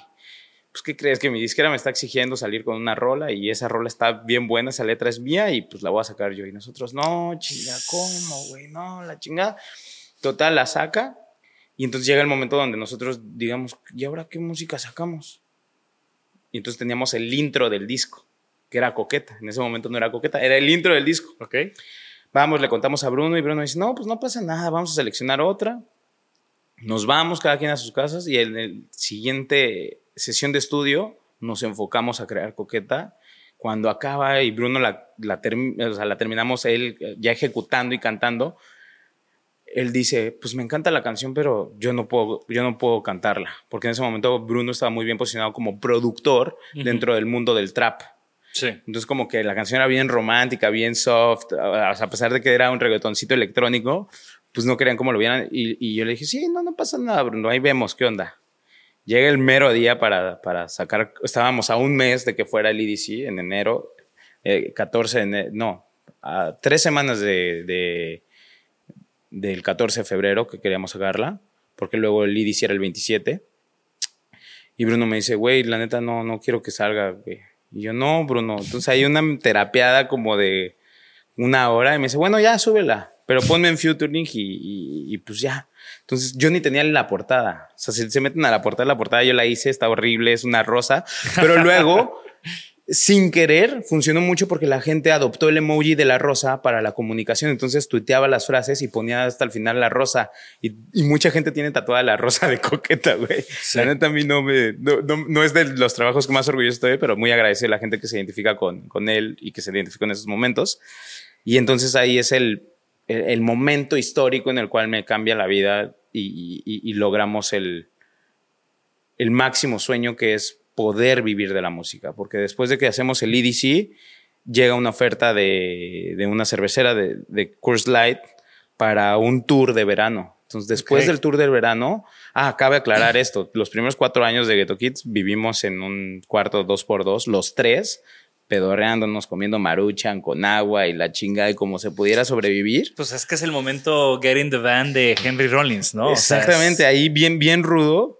pues ¿qué crees? Que mi disquera me está exigiendo salir con una rola y esa rola está bien buena, esa letra es mía y pues la voy a sacar yo. Y nosotros, no, chinga, ¿cómo, güey? No, la chingada. Total, la saca y entonces llega el momento donde nosotros digamos, ¿y ahora qué música sacamos? Y entonces teníamos el intro del disco, que era Coqueta. En ese momento no era Coqueta, era el intro del disco. Ok. Vamos, le contamos a Bruno y Bruno dice, no, pues no pasa nada, vamos a seleccionar otra. Nos vamos cada quien a sus casas y en el siguiente sesión de estudio nos enfocamos a crear Coqueta. Cuando acaba y Bruno la, la, term- o sea, la terminamos él eh, ya ejecutando y cantando, él dice, pues me encanta la canción, pero yo no puedo, yo no puedo cantarla, porque en ese momento Bruno estaba muy bien posicionado como productor dentro del mundo del trap. Sí. Entonces como que la canción era bien romántica, bien soft, a pesar de que era un reggaetoncito electrónico, pues no querían cómo lo vieran. Y, y yo le dije, sí, no, no pasa nada, Bruno, ahí vemos qué onda. Llega el mero día para, para sacar, estábamos a un mes de que fuera el EDC en enero, eh, 14 de enero, no, a tres semanas de, de- del 14 de febrero que queríamos sacarla, porque luego el EDC era el 27. Y Bruno me dice, güey, la neta no, no quiero que salga, güey. Y yo, no, Bruno. Entonces hay una terapiada como de una hora y me dice, bueno, ya súbela, pero ponme en Futuring y, y- y pues ya. Entonces yo ni tenía la portada. O sea, si se meten a la portada, la portada yo la hice, está horrible, es una rosa. Pero luego, sin querer, funcionó mucho porque la gente adoptó el emoji de la rosa para la comunicación. Entonces tuiteaba las frases y ponía hasta el final la rosa. Y, y mucha gente tiene tatuada la rosa de coqueta, güey. La neta a mí no me, no, no- no es de los trabajos que más orgulloso estoy, pero muy agradecido a la gente que se identifica con, con él y que se identificó en esos momentos. Y entonces ahí es el, el, el momento histórico en el cual me cambia la vida y, y- y logramos el, el máximo sueño que es poder vivir de la música. Porque después de que hacemos el EDC, llega una oferta de, de una cervecera de, de Coors Light para un tour de verano. Entonces, después del tour del verano, ah, cabe aclarar esto, los primeros cuatro años de Ghetto Kids vivimos en un cuarto dos por dos, los tres, pedorreándonos, comiendo maruchan con agua y la chinga y como se pudiera sobrevivir. Pues es que es el momento Get in the Van de Henry Rollins, ¿no? O sea, Exactamente, es- ahí bien, bien rudo.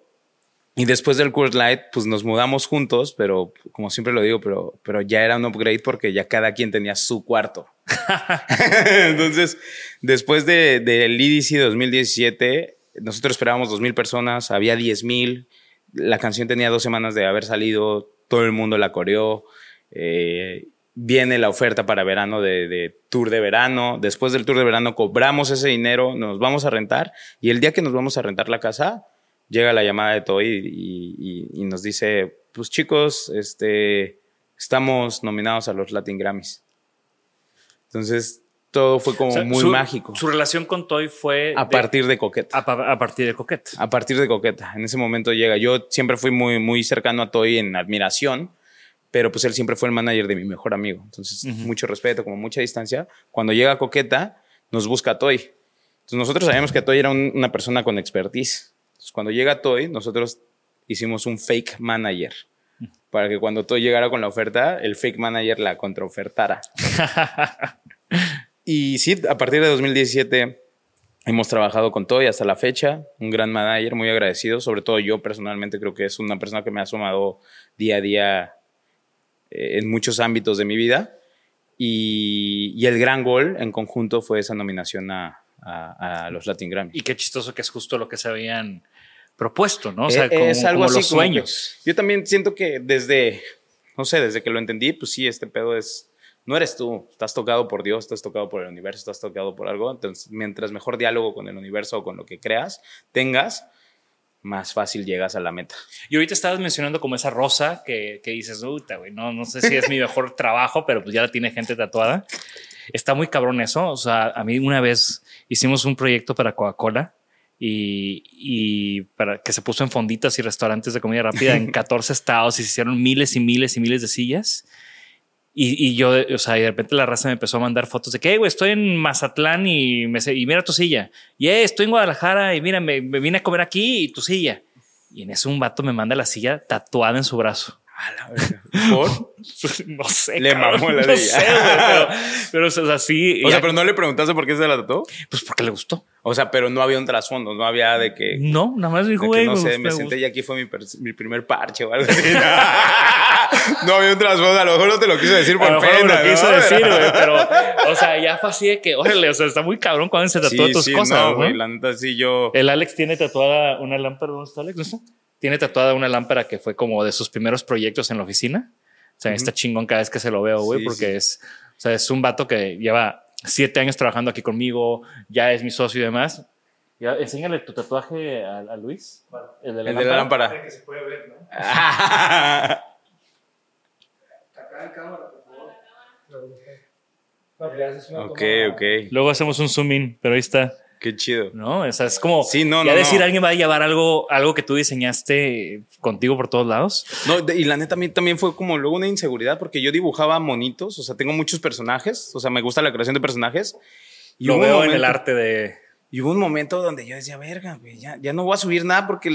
Y después del Coors Light, pues nos mudamos juntos, pero como siempre lo digo, pero, pero ya era un upgrade porque ya cada quien tenía su cuarto. Entonces, después de- del EDC 2017, nosotros esperábamos 2.000 personas, había 10.000, la canción tenía dos semanas de haber salido, todo el mundo la coreó, eh, viene la oferta para verano de, de tour de verano, después del tour de verano cobramos ese dinero, nos vamos a rentar y el día que nos vamos a rentar la casa, llega la llamada de Toy y, y- y nos dice, pues chicos, este, estamos nominados a los Latin Grammys. Entonces, todo fue como o sea, muy su- mágico. Su relación con Toy fue A de- partir de Coqueta. a, a partir de Coquette. A partir de Coqueta. En ese momento llega. Yo siempre fui muy, muy cercano a Toy en admiración, pero pues él siempre fue el manager de mi mejor amigo. Entonces, mucho respeto, como mucha distancia. Cuando llega Coqueta, nos busca Toy. Entonces, nosotros sabíamos que Toy era un- una persona con expertise. Entonces, cuando llega Toy, nosotros hicimos un fake manager. Para que cuando Toy llegara con la oferta, el fake manager la contraofertara. Y sí, a partir de 2017 hemos trabajado con Toy hasta la fecha. Un gran manager, muy agradecido. Sobre todo yo personalmente creo que es una persona que me ha sumado día a día eh, en muchos ámbitos de mi vida. Y, y el gran gol en conjunto fue esa nominación a, a- a los Latin Grammy. Y qué chistoso que es justo lo que se habían propuesto, ¿no? O sea, Eh, como, es algo como así los como sueños. yo también siento que desde, no sé, desde que lo entendí, pues sí, este pedo es, no eres tú, estás tocado por Dios, estás tocado por el universo, estás tocado por algo. Entonces, mientras mejor diálogo con el universo o con lo que creas tengas, más fácil llegas a la meta. Y ahorita estabas mencionando como esa rosa que, que dices, güey, no, no sé si es mi mejor trabajo, pero pues ya la tiene gente tatuada. Está muy cabrón eso. O sea, a mí una vez hicimos un proyecto para Coca-Cola y, y para que se puso en fonditas y restaurantes de comida rápida en 14 estados y se hicieron miles y miles y miles de sillas. Y, y yo, o sea, y de repente la raza me empezó a mandar fotos de que, "Hey, güey, estoy en Mazatlán y, me, y mira tu silla. Y "Eh, estoy en Guadalajara y mira, me, me vine a comer aquí y tu silla. Y en eso un vato me manda la silla tatuada en su brazo. A la verga. ¿Por? no sé. Le cabrón, mamó la No sé, pero, pero, o sea, sí. O sea, pero no le preguntaste por qué se la tatuó. Pues porque le gustó. O sea, pero no había un trasfondo, no había de que. No, nada más dijo, güey. no sé, gusta, me senté y aquí fue mi, primer parche o algo así. no había un trasfondo, a lo mejor no te lo quiso decir por A lo mejor no pena, me lo quiso ¿no? decir, güey, pero, o sea, ya fue así de que, órale, o sea, está muy cabrón cuando se tatúa Sí, tus sí, cosas, la neta sí yo. El Alex tiene tatuada una lámpara, ¿dónde está Alex? ¿No está? Tiene tatuada una lámpara que fue como de sus primeros proyectos en la oficina. O sea, está chingón cada vez que se lo veo, güey, Sí, porque sí. es, o sea, es un vato que lleva siete años trabajando aquí conmigo, ya es mi socio y demás. Ya, enséñale tu tatuaje a, a Luis. El de la El de la lámpara. ok, ok. Luego hacemos un zoom in, pero ahí está. Qué chido. ¿No? O sea, es como Sí, no, ya no, decir no. alguien va a llevar algo, algo que tú diseñaste contigo por todos lados. No, de- y la neta a mí también fue como luego una inseguridad porque yo dibujaba monitos, o sea, tengo muchos personajes, o sea, me gusta la creación de personajes. Y Lo veo en el arte de. Y hubo un momento donde yo decía, verga, güey, ya, ya no voy a subir nada porque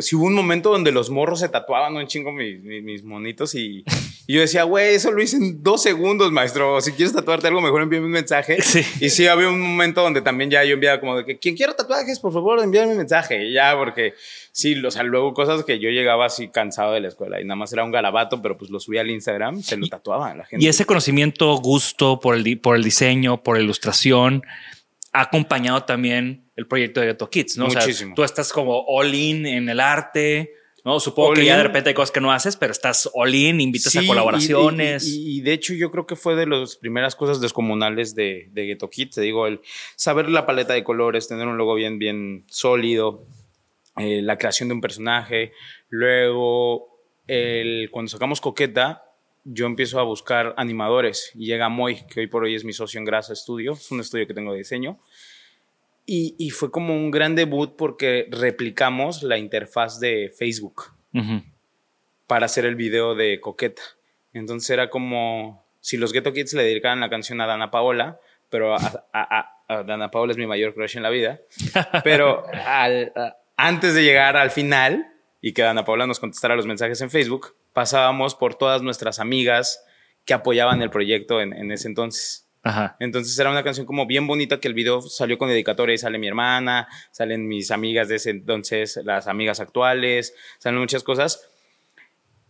si hubo un momento donde los morros se tatuaban un chingo mis, mis, mis monitos y, y yo decía, güey, eso lo hice en dos segundos, maestro. Si quieres tatuarte algo, mejor envíame un mensaje. Sí. Y sí, había un momento donde también ya yo enviaba como de que quien quiera tatuajes, por favor, envíame un mensaje. Y ya, porque sí, o sea, luego cosas que yo llegaba así cansado de la escuela y nada más era un garabato, pero pues lo subía al Instagram, se lo tatuaba a la gente. Y ese conocimiento, gusto por el, por el diseño, por la ilustración, ha acompañado también el proyecto de Ghetto Kids, ¿no? O sea, Muchísimo. tú estás como all in en el arte, ¿no? Supongo All que ya de repente hay cosas que no haces, pero estás all in, invitas Sí, a colaboraciones. Y, y- y de hecho yo creo que fue de las primeras cosas descomunales de, de Ghetto Kids. Te digo, el saber la paleta de colores, tener un logo bien, bien sólido, eh, la creación de un personaje. Luego, el, cuando sacamos Coqueta, yo empiezo a buscar animadores y llega Moy, que hoy por hoy es mi socio en Grasa Studio. Es un estudio que tengo de diseño. Y, y fue como un gran debut porque replicamos la interfaz de Facebook para hacer el video de Coqueta. Entonces era como si los Ghetto Kids le dedicaran la canción a Dana Paola, pero a, a- a- a Dana Paola es mi mayor crush en la vida. Pero al- antes de llegar al final y que Dana Paola nos contestara los mensajes en Facebook, pasábamos por todas nuestras amigas que apoyaban el proyecto en, en ese entonces. Ajá. Entonces era una canción como bien bonita que el video salió con dedicatoria y sale mi hermana, salen mis amigas de ese entonces, las amigas actuales, salen muchas cosas.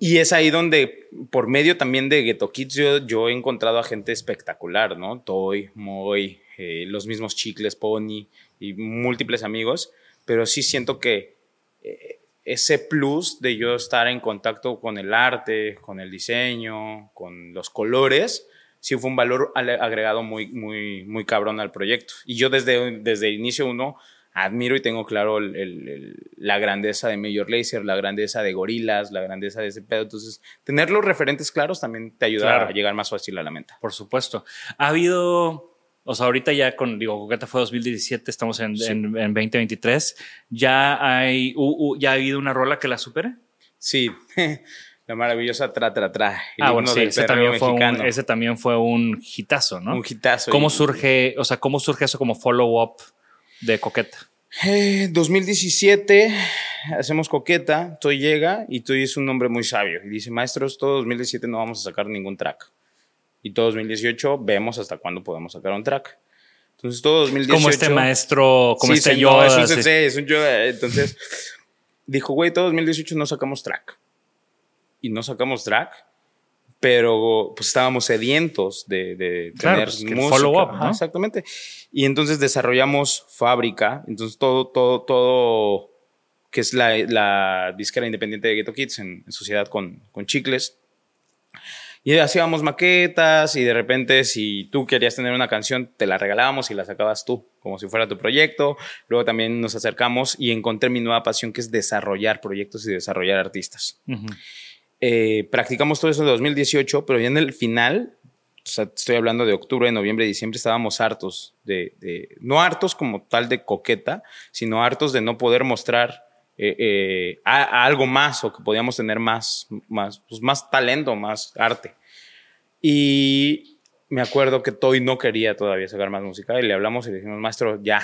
Y es ahí donde, por medio también de Ghetto Kids, yo, yo he encontrado a gente espectacular, ¿no? Toy, Moy, eh, los mismos chicles, Pony y múltiples amigos. Pero sí siento que eh, ese plus de yo estar en contacto con el arte, con el diseño, con los colores, sí fue un valor agregado muy, muy, muy cabrón al proyecto. Y yo desde, desde el inicio uno admiro y tengo claro el- el- el- la grandeza de Major Lazer, la grandeza de Gorilas, la grandeza de ese pedo. Entonces, tener los referentes claros también te ayuda Claro. a llegar más fácil a la meta. Por supuesto. Ha habido, o sea, ahorita ya con, digo, Coqueta fue 2017, estamos en, Sí. en, en 2023. ¿Ya hay, ya ha habido una rola que la supere? Sí, la maravillosa Tra Tra Tra. el ah, bueno, sí, ese también, fue un, ese también fue un hitazo, ¿no? Un hitazo. ¿Cómo Y- surge, o sea, cómo surge eso como follow-up de Coqueta? Eh, 2017, hacemos coqueta, Toy llega y Toy es un hombre muy sabio y dice, maestros, todo 2017 no vamos a sacar ningún track. Y todo 2018 vemos hasta cuándo podemos sacar un track. Entonces todo 2018... Como este maestro, como Sí, este sí, Yoda. no, es un así. sensei, es un Yoda. Entonces dijo, güey, todo 2018 no sacamos track. Y no sacamos track, pero pues estábamos sedientos de, de Claro, tener pues, follow-up, ¿no? Exactamente. Y entonces desarrollamos fábrica, entonces todo, todo, todo, que es la, la disquera independiente de Ghetto Kids en, en sociedad con, con Chicles. Y hacíamos maquetas y de repente si tú querías tener una canción, te la regalábamos y la sacabas tú, como si fuera tu proyecto. Luego también nos acercamos y encontré mi nueva pasión que es desarrollar proyectos y desarrollar artistas. Eh, practicamos todo eso en 2018, pero ya en el final, o sea, estoy hablando de octubre, noviembre, diciembre, estábamos hartos de, de- no hartos como tal de coqueta, sino hartos de no poder mostrar eh, eh, a- a algo más o que podíamos tener más, más, pues, más talento, más arte. Y me acuerdo que Toy no quería todavía sacar más música y le hablamos y le dijimos, maestro, ya,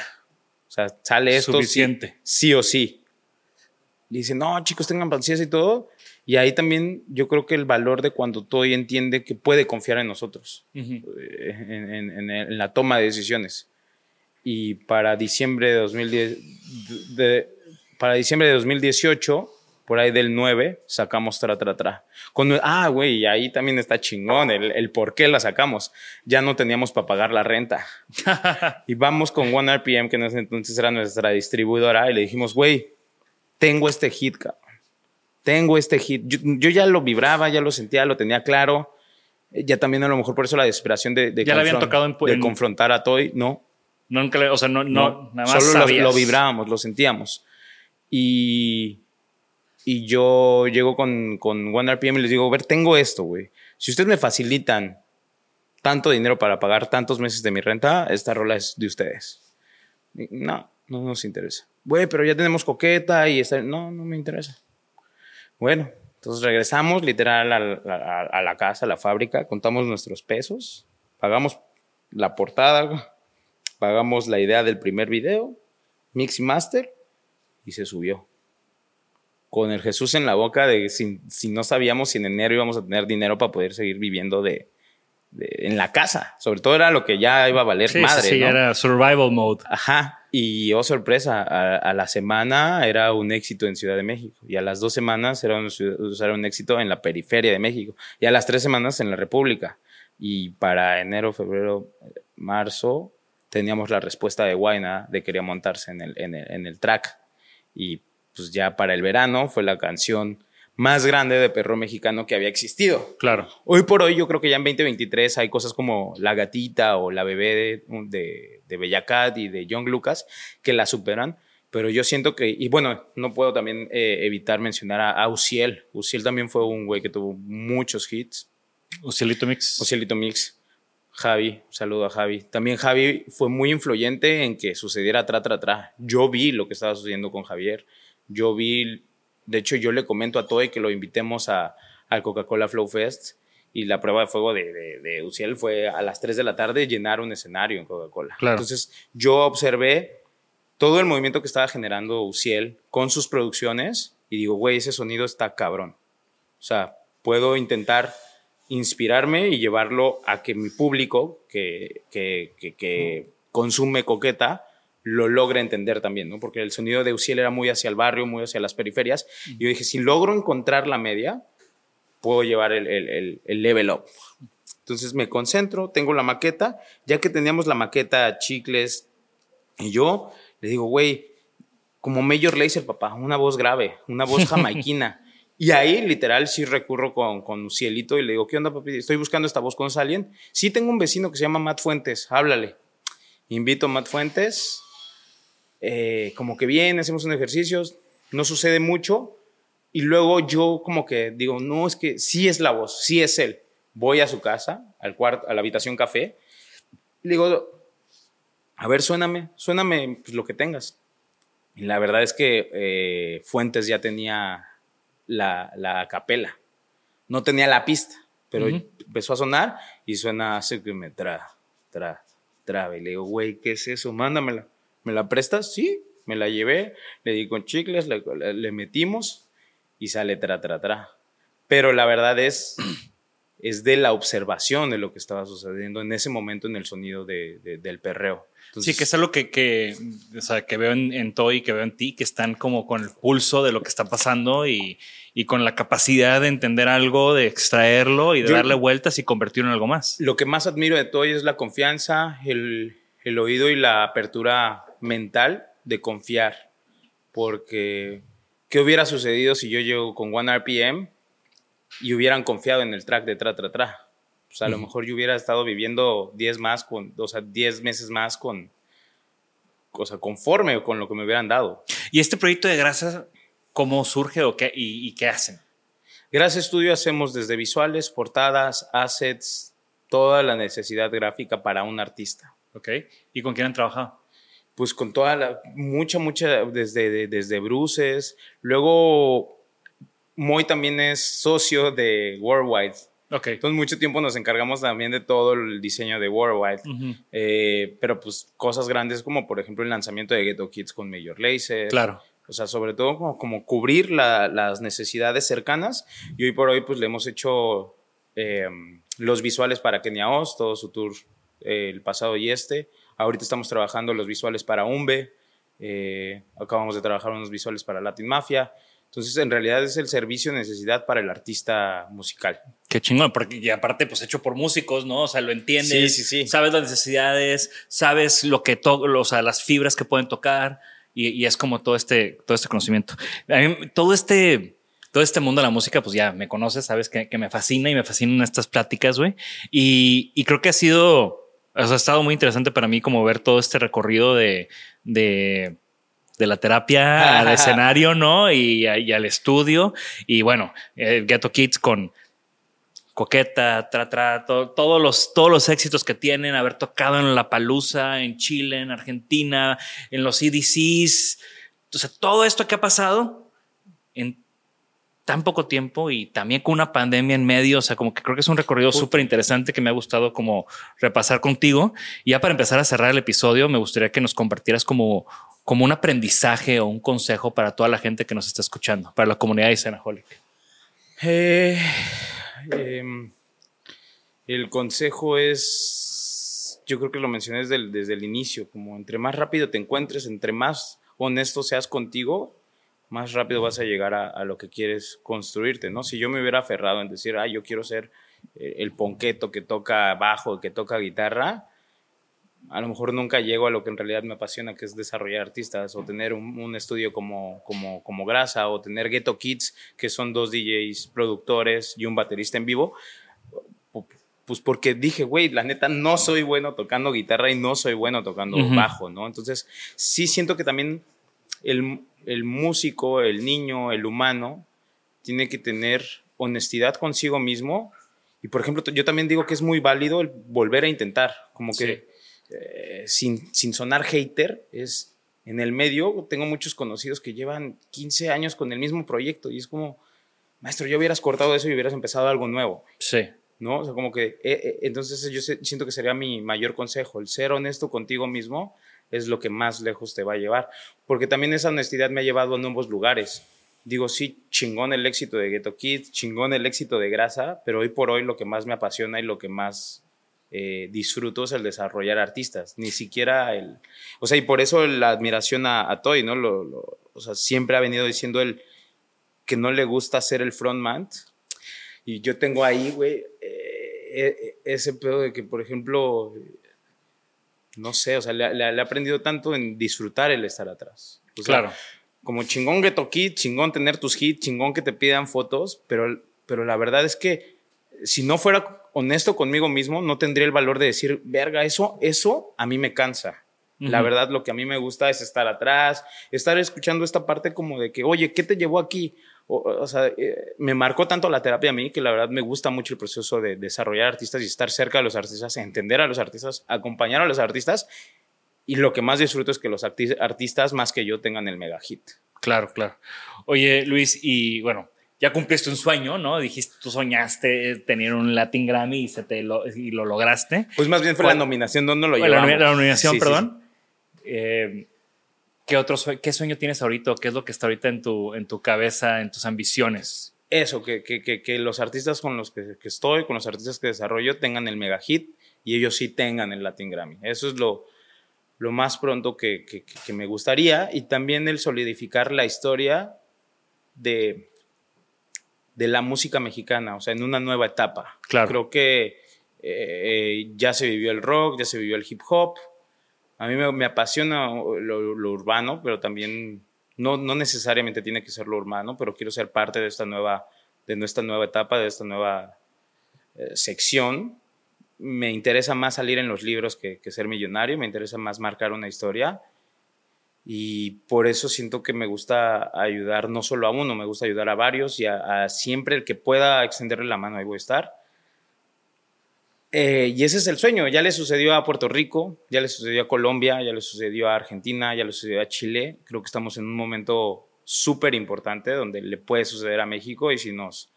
o sea, sale esto Suficiente. sí o sí. Y dice, no, chicos, tengan paciencia y todo. Y ahí también yo creo que el valor de cuando Toy entiende que puede confiar en nosotros, eh, en, en- en la toma de decisiones. Y para diciembre de 2010, de- para diciembre de 2018, por ahí del 9, sacamos Tra Tra Tra. Con, ah, güey, ahí también está chingón el, el por qué la sacamos. Ya no teníamos para pagar la renta. y vamos con One RPM, que en ese entonces era nuestra distribuidora, y le dijimos, güey, tengo este hit, cabrón. Tengo este hit. Yo, yo ya lo vibraba, ya lo sentía, lo tenía claro. Eh, Ya también a lo mejor por eso la desesperación de, de, ¿Ya habían tocado en de en- confrontar a Toy. No, nunca le- o sea, no, no, no, nada más solo lo, lo vibrábamos, lo sentíamos. Y, y yo llego con, con One RPM y les digo, a ver, tengo esto, güey. Si ustedes me facilitan tanto dinero para pagar tantos meses de mi renta, esta rola es de ustedes. No, no nos interesa. Güey, pero ya tenemos coqueta y esta... No, no me interesa. Bueno, entonces regresamos literal a, la- a la casa, a la fábrica, contamos nuestros pesos, pagamos la portada, pagamos la idea del primer video, mix y master, y se subió. Con el Jesús en la boca de si, si no sabíamos si en enero íbamos a tener dinero para poder seguir viviendo de, de- en la casa. Sobre todo era lo que ya iba a valer Sí, madre. sí, ¿no? era survival mode. Ajá. Y oh sorpresa, a, a la semana era un éxito en Ciudad de México. Y a las dos semanas era un, era un éxito en la periferia de México. Y a las tres semanas en la República. Y para enero, febrero, marzo teníamos la respuesta de Guayna de quería montarse en el, en el, en el track. Y pues ya para el verano fue la canción más grande de perro mexicano que había existido. Claro. Hoy por hoy yo creo que ya en 2023 hay cosas como La Gatita o La Bebé de, de, de Bella Cat y de John Lucas que la superan, pero yo siento que, y bueno, no puedo también eh, evitar mencionar a, a Uciel. Uciel también fue un güey que tuvo muchos hits. Ucielito Mix. Ucielito Mix. Javi, un saludo a Javi. También Javi fue muy influyente en que sucediera tra, tra, tra. Yo vi lo que estaba sucediendo con Javier. Yo vi, de hecho, yo le comento a Toy que lo invitemos a, al Coca-Cola Flow Fest y la prueba de fuego de, de, de Uciel fue a las 3 de la tarde llenar un escenario en Coca-Cola. Claro. Entonces, yo observé todo el movimiento que estaba generando Uciel con sus producciones y digo, güey, ese sonido está cabrón. O sea, puedo intentar inspirarme y llevarlo a que mi público que, que, que, que consume coqueta lo logre entender también, ¿no? Porque el sonido de Uciel era muy hacia el barrio, muy hacia las periferias. Y yo dije, si logro encontrar la media, puedo llevar el, el, el, el level up. Entonces me concentro, tengo la maqueta. Ya que teníamos la maqueta, chicles, y yo le digo, güey, como Major Lazer, papá, una voz grave, una voz jamaiquina. Y ahí, literal, sí recurro con, con Cielito y le digo, ¿qué onda, papi? Estoy buscando esta voz con alguien. Sí, tengo un vecino que se llama Matt Fuentes, háblale. Invito a Matt Fuentes, eh, como que viene, hacemos un ejercicio, no sucede mucho. Y luego yo como que digo, no, es que sí es la voz, sí es él. Voy a su casa, al cuarto, a la habitación café. Le digo, a ver, suéname, suéname pues, lo que tengas. Y la verdad es que eh, Fuentes ya tenía la, la capela. No tenía la pista, pero empezó a sonar y suena así que me tra, tra, tra. Y le digo, güey, ¿qué es eso? Mándamela. ¿Me la prestas? Sí. Me la llevé, le di con chicles, le, metimos y sale tra, tra, tra. Pero la verdad es, es de la observación de lo que estaba sucediendo en ese momento en el sonido de- de- del perreo. sí, que es algo que, que, o sea, que veo en, en Toy, que veo en ti, que están como con el pulso de lo que está pasando y, y con la capacidad de entender algo, de extraerlo y de Yo- darle vueltas y convertirlo en algo más. Lo que más admiro de Toy es la confianza, el, el oído y la apertura mental de confiar. Porque, ¿qué hubiera sucedido si yo llego con One RPM y hubieran confiado en el track de Tra Tra Tra? Pues a lo mejor yo hubiera estado viviendo 10 más con, o sea, 10 meses más con, o sea, conforme con lo que me hubieran dado. ¿Y este proyecto de grasa, cómo surge o qué, y, y qué hacen? Gracias Estudio hacemos desde visuales, portadas, assets, toda la necesidad gráfica para un artista. ¿Ok? ¿Y con quién han trabajado? Pues con toda la, mucha, mucha, desde, de- desde Bruces. Luego, Moy también es socio de Worldwide. Ok. Entonces, mucho tiempo nos encargamos también de todo el diseño de Worldwide. Eh, pero, pues, cosas grandes como, por ejemplo, el lanzamiento de Ghetto Kids con Major Lazer. Claro. O sea, sobre todo como, como cubrir la- las necesidades cercanas. Y hoy por hoy, pues le hemos hecho eh, los visuales para Kenia Oz, todo su tour eh, el pasado y este. Ahorita estamos trabajando los visuales para Umbe. eh, acabamos de trabajar unos visuales para Latin Mafia. Entonces, en realidad es el servicio de necesidad para el artista musical. Qué chingón, porque y aparte, pues hecho por músicos, ¿no? O sea, lo entiendes, Sí, sí, sí. sabes las necesidades, sabes lo que to o sea, las fibras que pueden tocar y, y es como todo este, todo este conocimiento. A mí, todo este, todo este mundo de la música, pues ya me conoces, sabes que, que me fascina y me fascinan estas pláticas, güey. Y, y creo que ha sido, o sea, ha estado muy interesante para mí como ver todo este recorrido de, de, de la terapia al escenario, ¿no? Y, y al estudio. Y bueno, eh, Ghetto Kids con Coqueta, Tra Tra, to- todos, los, todos los éxitos que tienen, haber tocado en La Palusa, en Chile, en Argentina, en los EDCs. O sea, todo esto que ha pasado en tan poco tiempo y también con una pandemia en medio. O sea, como que creo que es un recorrido súper interesante que me ha gustado como repasar contigo. Y ya para empezar a cerrar el episodio, me gustaría que nos compartieras como, como un aprendizaje o un consejo para toda la gente que nos está escuchando, para la comunidad de Cenaholic. Eh, em, el consejo es, yo creo que lo mencioné desde el, desde el inicio, como entre más rápido te encuentres, entre más honesto seas contigo, más rápido vas a llegar a, a lo que quieres construirte, ¿no? Si yo me hubiera aferrado en decir, ah, yo quiero ser eh, el ponqueto que toca bajo, que toca guitarra, a lo mejor nunca llego a lo que en realidad me apasiona, que es desarrollar artistas, o tener un, un estudio como, como, como Grasa, o tener Ghetto Kids, que son dos DJs productores y un baterista en vivo. Pues porque dije, güey, la neta no soy bueno tocando guitarra y no soy bueno tocando bajo, ¿no? Entonces, sí siento que también el, el músico, el niño, el humano, tiene que tener honestidad consigo mismo. Y por ejemplo, yo también digo que es muy válido el volver a intentar, como que eh, sin, sin sonar hater, es en el medio, tengo muchos conocidos que llevan 15 años con el mismo proyecto y es como, maestro, ya hubieras cortado eso y hubieras empezado algo nuevo, Sí. ¿no? O sea, como que, eh, eh, entonces yo siento que sería mi mayor consejo, el ser honesto contigo mismo es lo que más lejos te va a llevar, porque también esa honestidad me ha llevado a nuevos lugares. Digo, sí, chingón el éxito de Ghetto Kids, chingón el éxito de Grasa, pero hoy por hoy lo que más me apasiona y lo que más eh, disfruto es el desarrollar artistas, ni siquiera el... O sea, y por eso la admiración a, a Toy, ¿no? Lo- o sea, siempre ha venido diciendo él que no le gusta ser el frontman. Y yo tengo ahí, güey, eh, eh, ese pedo de que, por ejemplo, no sé, o sea, le, le- le he aprendido tanto en disfrutar el estar atrás. O sea, Claro. como chingón Ghetto Kid, chingón tener tus hits, chingón que te pidan fotos, pero, pero la verdad es que si no fuera honesto conmigo mismo, no tendría el valor de decir, verga, eso, eso a mí me cansa. La verdad, lo que a mí me gusta es estar atrás, estar escuchando esta parte como de que, oye, ¿qué te llevó aquí? O, o sea, eh, me marcó tanto la terapia a mí que la verdad me gusta mucho el proceso de desarrollar artistas y estar cerca de los artistas, entender a los artistas, acompañar a los artistas. Y lo que más disfruto es que los arti- artistas, más que yo, tengan el mega hit. Claro, claro. Oye, Luis, y bueno, ya cumpliste un sueño, ¿no? Dijiste, tú soñaste tener un Latin Grammy y, se te lo, y lo lograste. Pues más bien fue la nominación, ¿dónde lo Bueno, la, llevamos? la nominación, Sí, sí, perdón. Eh, ¿qué, otro sue- ¿Qué sueño tienes ahorita? o ¿Qué es lo que está ahorita en tu, en tu cabeza, en tus ambiciones? Eso, que, que, que, que los artistas con los que, que estoy, con los artistas que desarrollo, tengan el mega hit y ellos sí tengan el Latin Grammy. Eso es lo, lo más pronto que, que, me gustaría. Y también el solidificar la historia de, de la música mexicana, o sea, en una nueva etapa. Claro. Creo que eh, ya se vivió el rock, ya se vivió el hip hop. A mí me, apasiona lo, urbano, pero también no, necesariamente tiene que ser lo urbano, pero quiero ser parte de esta nueva, de nuestra nueva etapa, de esta nueva eh, sección. Me interesa más salir en los libros que, que ser millonario, me interesa más marcar una historia y por eso siento que me gusta ayudar no solo a uno, me gusta ayudar a varios y a, a siempre el que pueda extenderle la mano, ahí voy a estar. Eh, y ese es el sueño. Ya le sucedió a Puerto Rico, ya le sucedió a Colombia, ya le sucedió a Argentina, ya le sucedió a Chile. Creo que estamos en un momento súper importante donde le puede suceder a México y si nos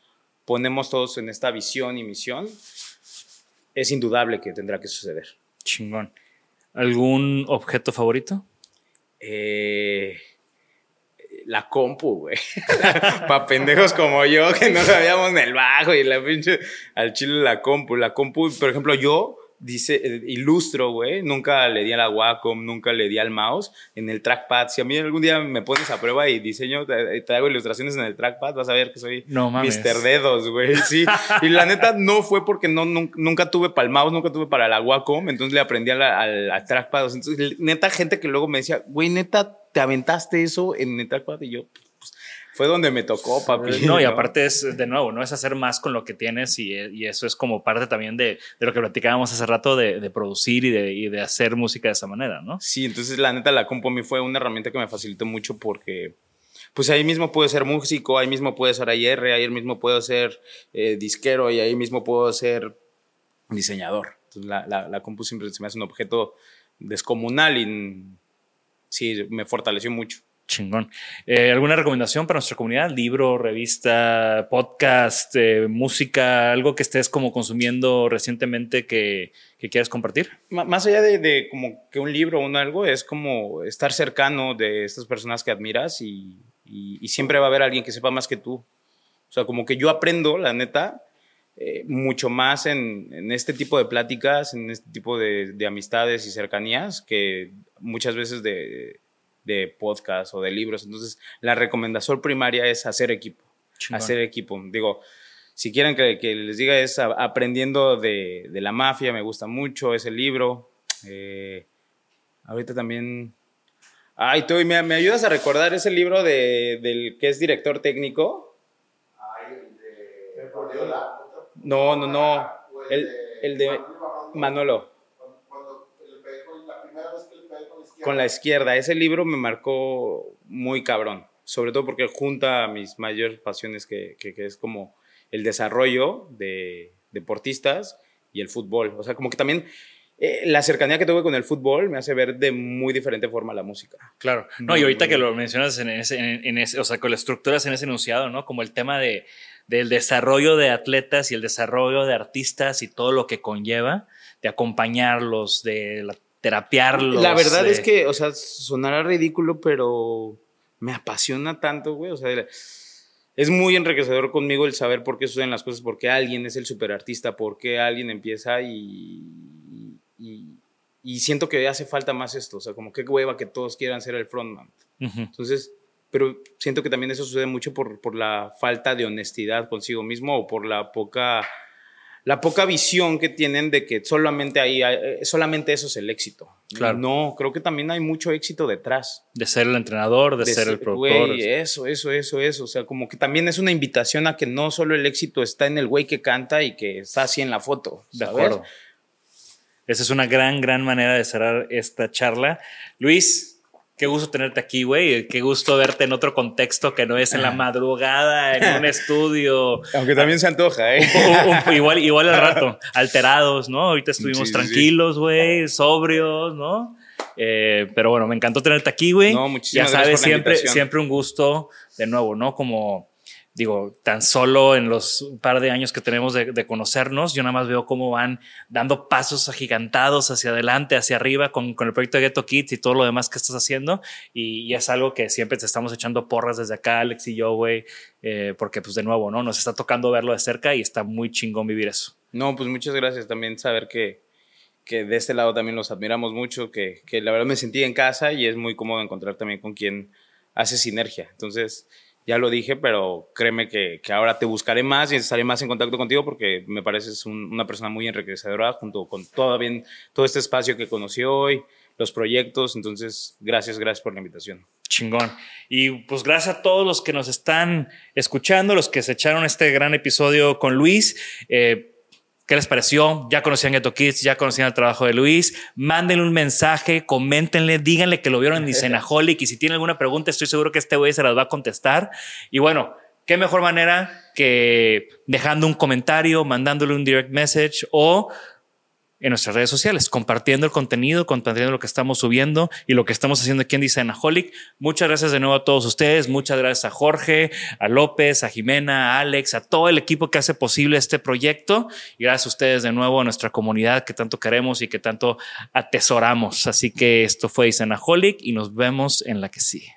ponemos todos en esta visión y misión, es indudable que tendrá que suceder. Chingón. ¿Algún objeto favorito? Eh, la compu, güey. Para pendejos como yo que no sabíamos en el bajo y la pinche al chile la compu. La compu, por ejemplo, yo dice, eh, ilustro, güey. Nunca le di a la Wacom, nunca le di al mouse en el trackpad. Si a mí algún día me pones a prueba y diseño, te, hago ilustraciones en el trackpad, vas a ver que soy no, Mr. Dedos, güey. Sí. y la neta no fue porque no, nunca, tuve para el mouse, nunca tuve para la Wacom, entonces le aprendí al, al, trackpad. Entonces, neta, gente que luego me decía, güey, neta, te aventaste eso en el trackpad y yo, fue donde me tocó, papi. No, y aparte es, de nuevo, no es hacer más con lo que tienes y, eso es como parte también de, lo que platicábamos hace rato de, producir y de, hacer música de esa manera, ¿no? Sí, entonces la neta la compo a mí fue una herramienta que me facilitó mucho porque pues ahí mismo puedo ser músico, ahí mismo puedo ser AR, ahí mismo puedo ser eh, disquero y ahí mismo puedo ser diseñador. Entonces la, la, la compu siempre se me hace un objeto descomunal y sí, me fortaleció mucho. Chingón. Eh, ¿Alguna recomendación para nuestra comunidad? ¿Libro, revista, podcast, eh, música, algo que estés como consumiendo recientemente que, que quieras compartir? más allá de, como que un libro o un algo, es como estar cercano de estas personas que admiras y, siempre va a haber alguien que sepa más que tú. O sea, como que yo aprendo, la neta, eh, mucho más en, en, este tipo de pláticas, en este tipo de, de amistades y cercanías que muchas veces de de podcast o de libros. Entonces, la recomendación primaria es hacer equipo. Hacer equipo. Digo, si quieren que, les diga es aprendiendo de, la mafia, me gusta mucho ese libro. Eh, ahorita también... Ay, tú, ¿me, ¿me ayudas a recordar ese libro de, del que es director técnico? Ay, el de... No, no, no. El, el de Manolo. Con la izquierda. Ese libro me marcó muy cabrón, sobre todo porque junta mis mayores pasiones, que, que, es como el desarrollo de deportistas y el fútbol. O sea, como que también eh, la cercanía que tuve con el fútbol me hace ver de muy diferente forma la música. Claro. No, y ahorita que lo mencionas en ese, en, ese, o sea, con las estructuras en ese enunciado, ¿no? Como el tema de, del desarrollo de atletas y el desarrollo de artistas y todo lo que conlleva, de acompañarlos, de la terapiarlos. La verdad es que, o sea, sonará ridículo, pero me apasiona tanto, güey. O sea, es muy enriquecedor conmigo el saber por qué suceden las cosas, por qué alguien es el superartista, por qué alguien empieza y, y, siento que hace falta más esto. O sea, como qué hueva que todos quieran ser el frontman. Entonces, pero siento que también eso sucede mucho por, por la falta de honestidad consigo mismo o por la poca la poca visión que tienen de que solamente ahí eh, solamente eso es el éxito. Claro. No, creo que también hay mucho éxito detrás. De ser el entrenador, de, ser, el productor. Güey, eso, eso, eso, eso. O sea, como que también es una invitación a que no solo el éxito está en el güey que canta y que está así en la foto. De acuerdo. Esa es una gran, gran manera de cerrar esta charla. Luis, Qué gusto tenerte aquí, güey. Qué gusto verte en otro contexto que no es en la madrugada, en un estudio. Aunque también se antoja, ¿eh? igual, igual al rato, alterados, ¿no? Ahorita estuvimos tranquilos, güey, sobrios, ¿no? Eh, pero bueno, me encantó tenerte aquí, güey. No, muchísimas ya sabes, siempre, siempre un gusto, de nuevo, ¿no? Como digo, tan solo en los par de años que tenemos de, conocernos, yo nada más veo cómo van dando pasos agigantados hacia adelante, hacia arriba con, el proyecto de Ghetto Kids y todo lo demás que estás haciendo. Y, es algo que siempre te estamos echando porras desde acá, Alex y yo, güey, eh, porque pues de nuevo, ¿no? Nos está tocando verlo de cerca y está muy chingón vivir eso. No, pues muchas gracias también saber que, que de este lado también los admiramos mucho, que, que la verdad me sentí en casa y es muy cómodo encontrar también con quien hace sinergia. Entonces, ya lo dije, pero créeme que, que, ahora te buscaré más y estaré más en contacto contigo porque me pareces una persona muy enriquecedora junto con todo, bien, todo este espacio que conocí hoy, los proyectos. Entonces, gracias, gracias por la invitación. Chingón. Y pues gracias a todos los que nos están escuchando, los que se echaron este gran episodio con Luis. Eh, ¿Qué les pareció? Ya conocían Ghetto Kids, ya conocían el trabajo de Luis. Mándenle un mensaje, coméntenle, díganle que lo vieron en Designaholic y si tienen alguna pregunta, estoy seguro que este güey se las va a contestar. Y bueno, qué mejor manera que dejando un comentario, mandándole un direct message o en nuestras redes sociales, compartiendo el contenido, compartiendo lo que estamos subiendo y lo que estamos haciendo aquí en Designaholic. Muchas gracias de nuevo a todos ustedes. Muchas gracias a Jorge, a López, a Jimena, a Alex, a todo el equipo que hace posible este proyecto. Y gracias a ustedes de nuevo a nuestra comunidad que tanto queremos y que tanto atesoramos. Así que esto fue Designaholic y nos vemos en la que sigue.